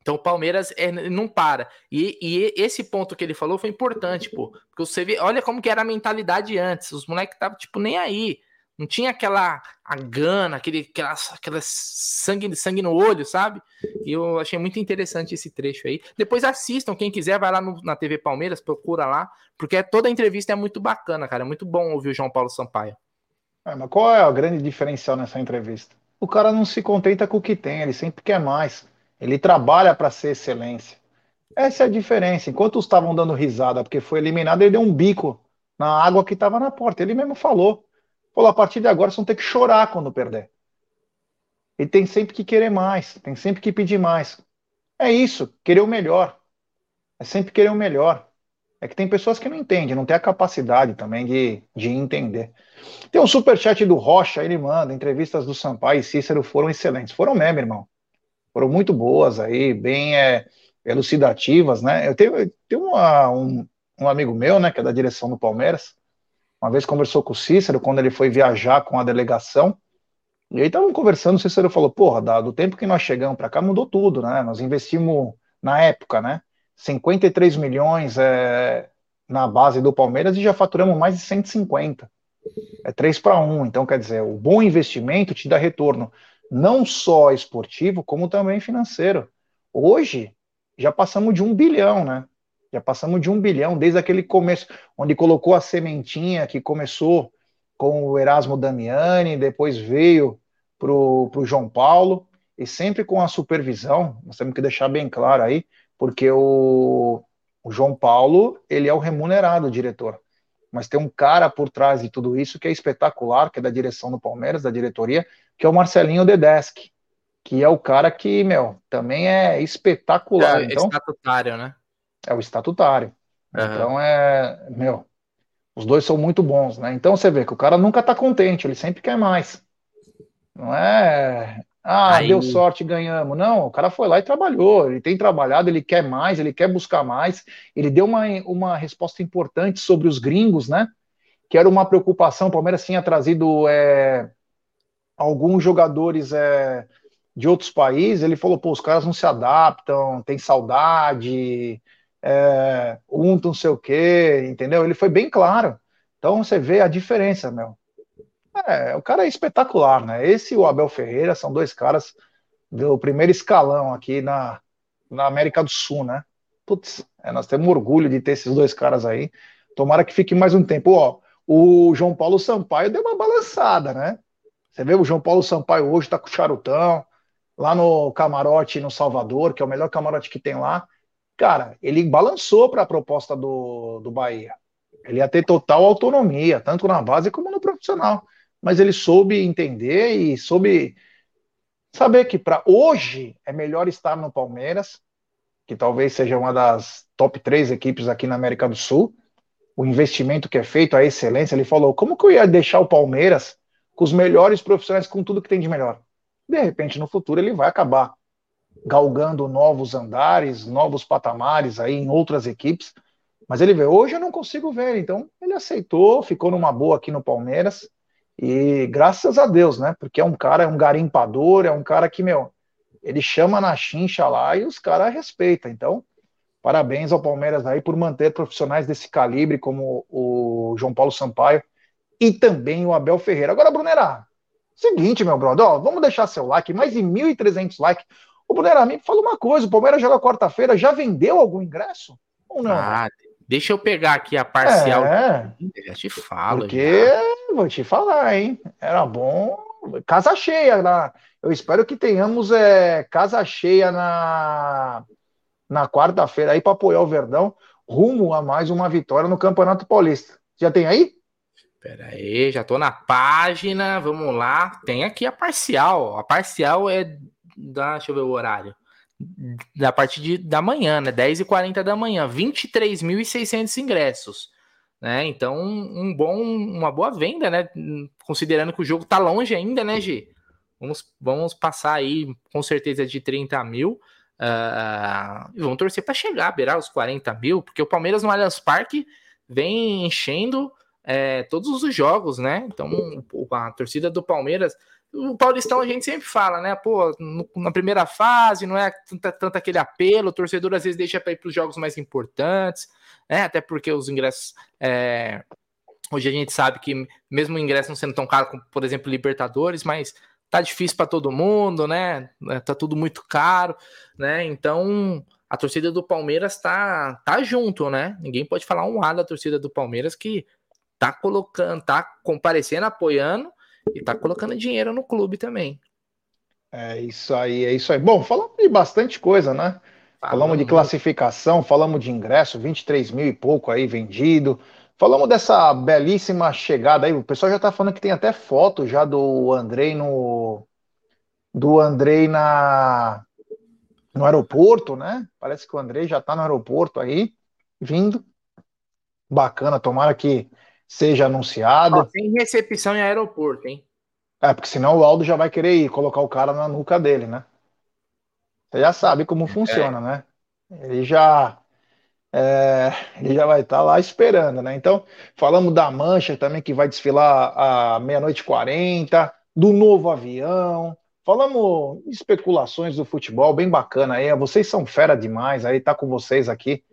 então o Palmeiras é, não para. E, e, esse ponto que ele falou foi importante, pô. Porque você vê, olha como que era a mentalidade antes. Os moleques estavam, tipo, nem aí. Não tinha aquela a gana, aquele, aquela, aquela sangue, sangue no olho, sabe? E eu achei muito interessante esse trecho aí. Depois assistam, quem quiser, vai lá no, na TV Palmeiras, procura lá, porque toda a entrevista é muito bacana, cara. É muito bom ouvir o João Paulo Sampaio. É, mas qual é o grande diferencial nessa entrevista? O cara não se contenta com o que tem, ele sempre quer mais. Ele trabalha para ser excelência. Essa é a diferença. Enquanto estavam dando risada porque foi eliminado, ele deu um bico na água que estava na porta. Ele mesmo falou. Falou, a partir de agora vocês vão ter que chorar quando perder. E tem sempre que querer mais, tem sempre que pedir mais. É isso, querer o melhor. É sempre querer o melhor. É que tem pessoas que não entendem, não tem a capacidade também de, de entender. Tem um superchat do Rocha, ele manda, entrevistas do Sampaio e Cícero foram excelentes. Foram mesmo, irmão. Foram muito boas aí, bem é, elucidativas, né? Eu tenho, eu tenho uma, um, um amigo meu, né, que é da direção do Palmeiras, uma vez conversou com o Cícero quando ele foi viajar com a delegação. E aí estavam conversando, o Cícero falou: Porra, do tempo que nós chegamos para cá mudou tudo, né? Nós investimos na época, né? 53 milhões é, na base do Palmeiras e já faturamos mais de 150. É 3 para 1. Então, quer dizer, o bom investimento te dá retorno não só esportivo, como também financeiro. Hoje, já passamos de um bilhão, né? Já passamos de um bilhão desde aquele começo, onde colocou a sementinha que começou com o Erasmo Damiani, depois veio para o João Paulo, e sempre com a supervisão, nós temos que deixar bem claro aí, porque o, o João Paulo, ele é o remunerado diretor, mas tem um cara por trás de tudo isso que é espetacular, que é da direção do Palmeiras, da diretoria, que é o Marcelinho Dedeschi, que é o cara que, meu, também é espetacular. É, então, estatutário, né? É o estatutário. Uhum. Então é, meu, os dois são muito bons, né? Então você vê que o cara nunca tá contente, ele sempre quer mais. Não é, ah, Aí... deu sorte, ganhamos. Não, o cara foi lá e trabalhou, ele tem trabalhado, ele quer mais, ele quer buscar mais. Ele deu uma, uma resposta importante sobre os gringos, né? Que era uma preocupação. O Palmeiras tinha trazido é, alguns jogadores é, de outros países. Ele falou: pô, os caras não se adaptam, tem saudade, é, um não sei o quê, entendeu? Ele foi bem claro. Então você vê a diferença, meu. É, o cara é espetacular, né? Esse e o Abel Ferreira são dois caras do primeiro escalão aqui na, na América do Sul, né? Putz, é, nós temos orgulho de ter esses dois caras aí. Tomara que fique mais um tempo. Ó, o João Paulo Sampaio deu uma balançada, né? Você vê o João Paulo Sampaio hoje tá com charutão, lá no camarote no Salvador, que é o melhor camarote que tem lá. Cara, ele balançou para a proposta do, do Bahia. Ele ia ter total autonomia, tanto na base como no profissional mas ele soube entender e soube saber que para hoje é melhor estar no Palmeiras, que talvez seja uma das top três equipes aqui na América do Sul. O investimento que é feito, a excelência, ele falou: como que eu ia deixar o Palmeiras com os melhores profissionais, com tudo que tem de melhor? De repente, no futuro, ele vai acabar galgando novos andares, novos patamares aí em outras equipes. Mas ele vê, hoje eu não consigo ver, então ele aceitou, ficou numa boa aqui no Palmeiras. E graças a Deus, né? Porque é um cara, é um garimpador, é um cara que, meu, ele chama na chincha lá e os caras respeitam. Então, parabéns ao Palmeiras aí por manter profissionais desse calibre, como o João Paulo Sampaio e também o Abel Ferreira. Agora, Brunera, seguinte, meu brother, ó, vamos deixar seu like, mais de 1.300 likes. O Brunera, me fala uma coisa: o Palmeiras joga quarta-feira, já vendeu algum ingresso? Ou não? Ah, Deixa eu pegar aqui a parcial. É, já te falo. Porque, já. vou te falar, hein? Era bom. Casa cheia. Na... Eu espero que tenhamos é, casa cheia na, na quarta-feira aí para apoiar o Verdão rumo a mais uma vitória no Campeonato Paulista. Já tem aí? Pera aí, já tô na página. Vamos lá. Tem aqui a parcial. A parcial é da. Deixa eu ver o horário da partir de, da manhã, né? 10h40 da manhã, 23.600 ingressos. Né? Então, um bom, uma boa venda, né? Considerando que o jogo tá longe ainda, né, G? Vamos, vamos passar aí com certeza de 30 mil. Uh, e vamos torcer para chegar, beirar os 40 mil, porque o Palmeiras no Allianz Parque vem enchendo é, todos os jogos, né? Então, a torcida do Palmeiras o Paulistão a gente sempre fala, né? Pô, no, na primeira fase não é tanto, tanto, aquele apelo, o torcedor às vezes deixa para ir para os jogos mais importantes, né? Até porque os ingressos. É... Hoje a gente sabe que, mesmo o ingresso não sendo tão caro como, por exemplo, Libertadores, mas tá difícil para todo mundo, né? Tá tudo muito caro, né? Então a torcida do Palmeiras tá, tá junto, né? Ninguém pode falar um lado da torcida do Palmeiras que tá colocando, tá comparecendo, apoiando e tá colocando dinheiro no clube também. É isso aí, é isso aí. Bom, falamos de bastante coisa, né? Falamos, falamos de classificação, falamos de ingresso, 23 mil e pouco aí vendido. Falamos dessa belíssima chegada aí. O pessoal já tá falando que tem até foto já do Andrei no. Do Andrei na. No aeroporto, né? Parece que o Andrei já tá no aeroporto aí, vindo. Bacana, tomara que seja anunciado. Ó, tem recepção em aeroporto, hein? É, porque senão o Aldo já vai querer ir colocar o cara na nuca dele, né? Você já sabe como funciona, é. né? Ele já. É, ele já vai estar tá lá esperando, né? Então, falamos da Mancha também, que vai desfilar à meia-noite e 40, do novo avião. Falamos especulações do futebol, bem bacana aí. Vocês são fera demais, aí tá com vocês aqui.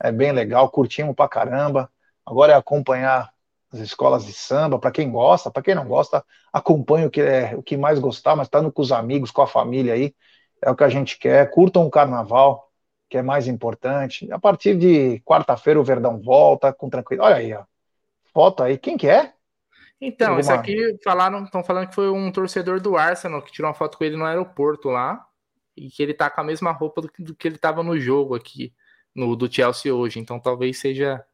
É bem legal, curtimos pra caramba. Agora é acompanhar as escolas de samba, para quem gosta, para quem não gosta, acompanha o que é o que mais gostar, mas estando com os amigos, com a família aí, é o que a gente quer. Curtam o carnaval, que é mais importante. A partir de quarta-feira o Verdão volta com tranquilidade. Olha aí, ó. Foto aí. Quem que é? Então, Alguma... isso aqui falaram, estão falando que foi um torcedor do Arsenal que tirou uma foto com ele no aeroporto lá e que ele tá com a mesma roupa do que, do que ele tava no jogo aqui no do Chelsea hoje. Então, talvez seja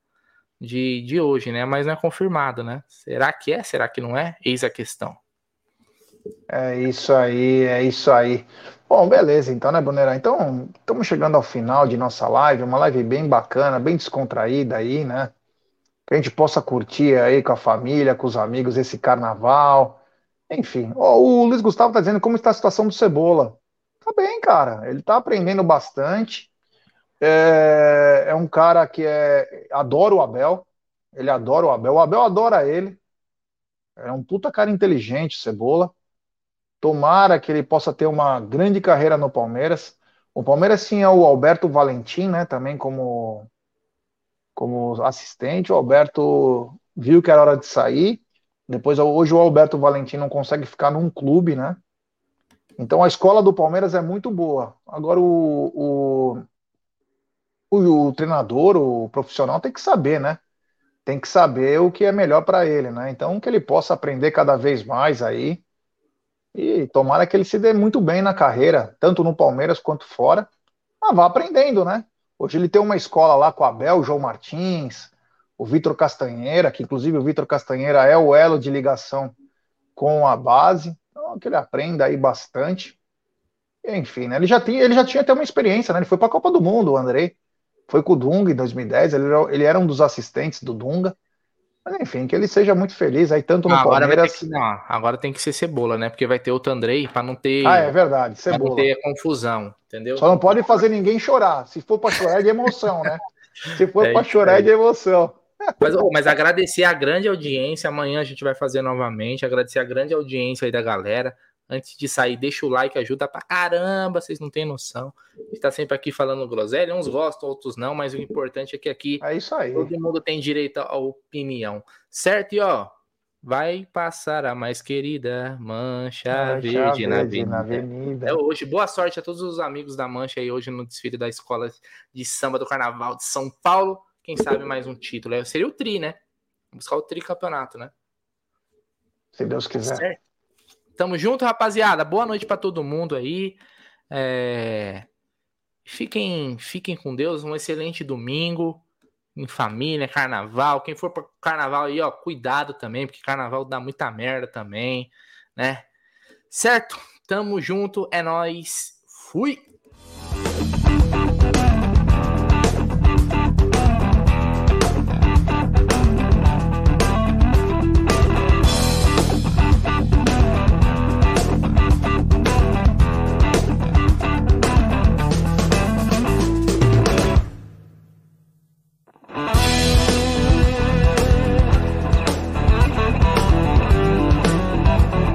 de, de hoje, né? Mas não é confirmado, né? Será que é? Será que não é? Eis a questão. É isso aí, é isso aí. Bom, beleza, então, né, Brunera? Então, estamos chegando ao final de nossa live, uma live bem bacana, bem descontraída aí, né? Que a gente possa curtir aí com a família, com os amigos esse carnaval. Enfim, o Luiz Gustavo tá dizendo como está a situação do Cebola. Tá bem, cara. Ele tá aprendendo bastante. É, é um cara que é, adora o Abel. Ele adora o Abel. O Abel adora ele. É um puta cara inteligente, Cebola. Tomara que ele possa ter uma grande carreira no Palmeiras. O Palmeiras tinha o Alberto Valentim, né? Também como, como assistente. O Alberto viu que era hora de sair. Depois, hoje, o Alberto Valentim não consegue ficar num clube, né? Então, a escola do Palmeiras é muito boa. Agora, o, o o, o treinador, o profissional tem que saber, né? Tem que saber o que é melhor para ele, né? Então, que ele possa aprender cada vez mais aí. E tomara que ele se dê muito bem na carreira, tanto no Palmeiras quanto fora. Mas vá aprendendo, né? Hoje ele tem uma escola lá com o Abel, o João Martins, o Vitor Castanheira, que inclusive o Vitor Castanheira é o elo de ligação com a base. Então, que ele aprenda aí bastante. Enfim, né? Ele já tinha, ele já tinha até uma experiência, né? Ele foi para a Copa do Mundo, o Andrei foi com o Dunga em 2010, ele era, ele era um dos assistentes do Dunga. Mas enfim, que ele seja muito feliz aí, tanto no ah, agora Palmeiras. Que, não, agora tem que ser cebola, né? Porque vai ter outro Andrei para não ter. Ah, é verdade, cebola. Pra não ter confusão, entendeu? Só não pode fazer ninguém chorar. Se for para chorar é de emoção, né? Se for é para chorar é de emoção. Mas, oh, mas agradecer a grande audiência. Amanhã a gente vai fazer novamente. Agradecer a grande audiência aí da galera. Antes de sair, deixa o like, ajuda pra caramba, vocês não têm noção. A gente tá sempre aqui falando groselha, uns gostam, outros não, mas o importante é que aqui é isso aí. todo mundo tem direito à opinião. Certo? E ó, vai passar a mais querida Mancha, Mancha Verde, Verde na, avenida. na, avenida. É hoje. Boa sorte a todos os amigos da Mancha aí hoje no desfile da Escola de Samba do Carnaval de São Paulo. Quem sabe mais um título. É, seria o tri, né? buscar o tri campeonato, né? Se Deus quiser. Certo? Tamo junto, rapaziada. Boa noite para todo mundo aí. É... Fiquem, fiquem com Deus. Um excelente domingo em família, carnaval. Quem for para carnaval aí, ó, cuidado também, porque carnaval dá muita merda também, né? Certo? Tamo junto, é nós. Fui.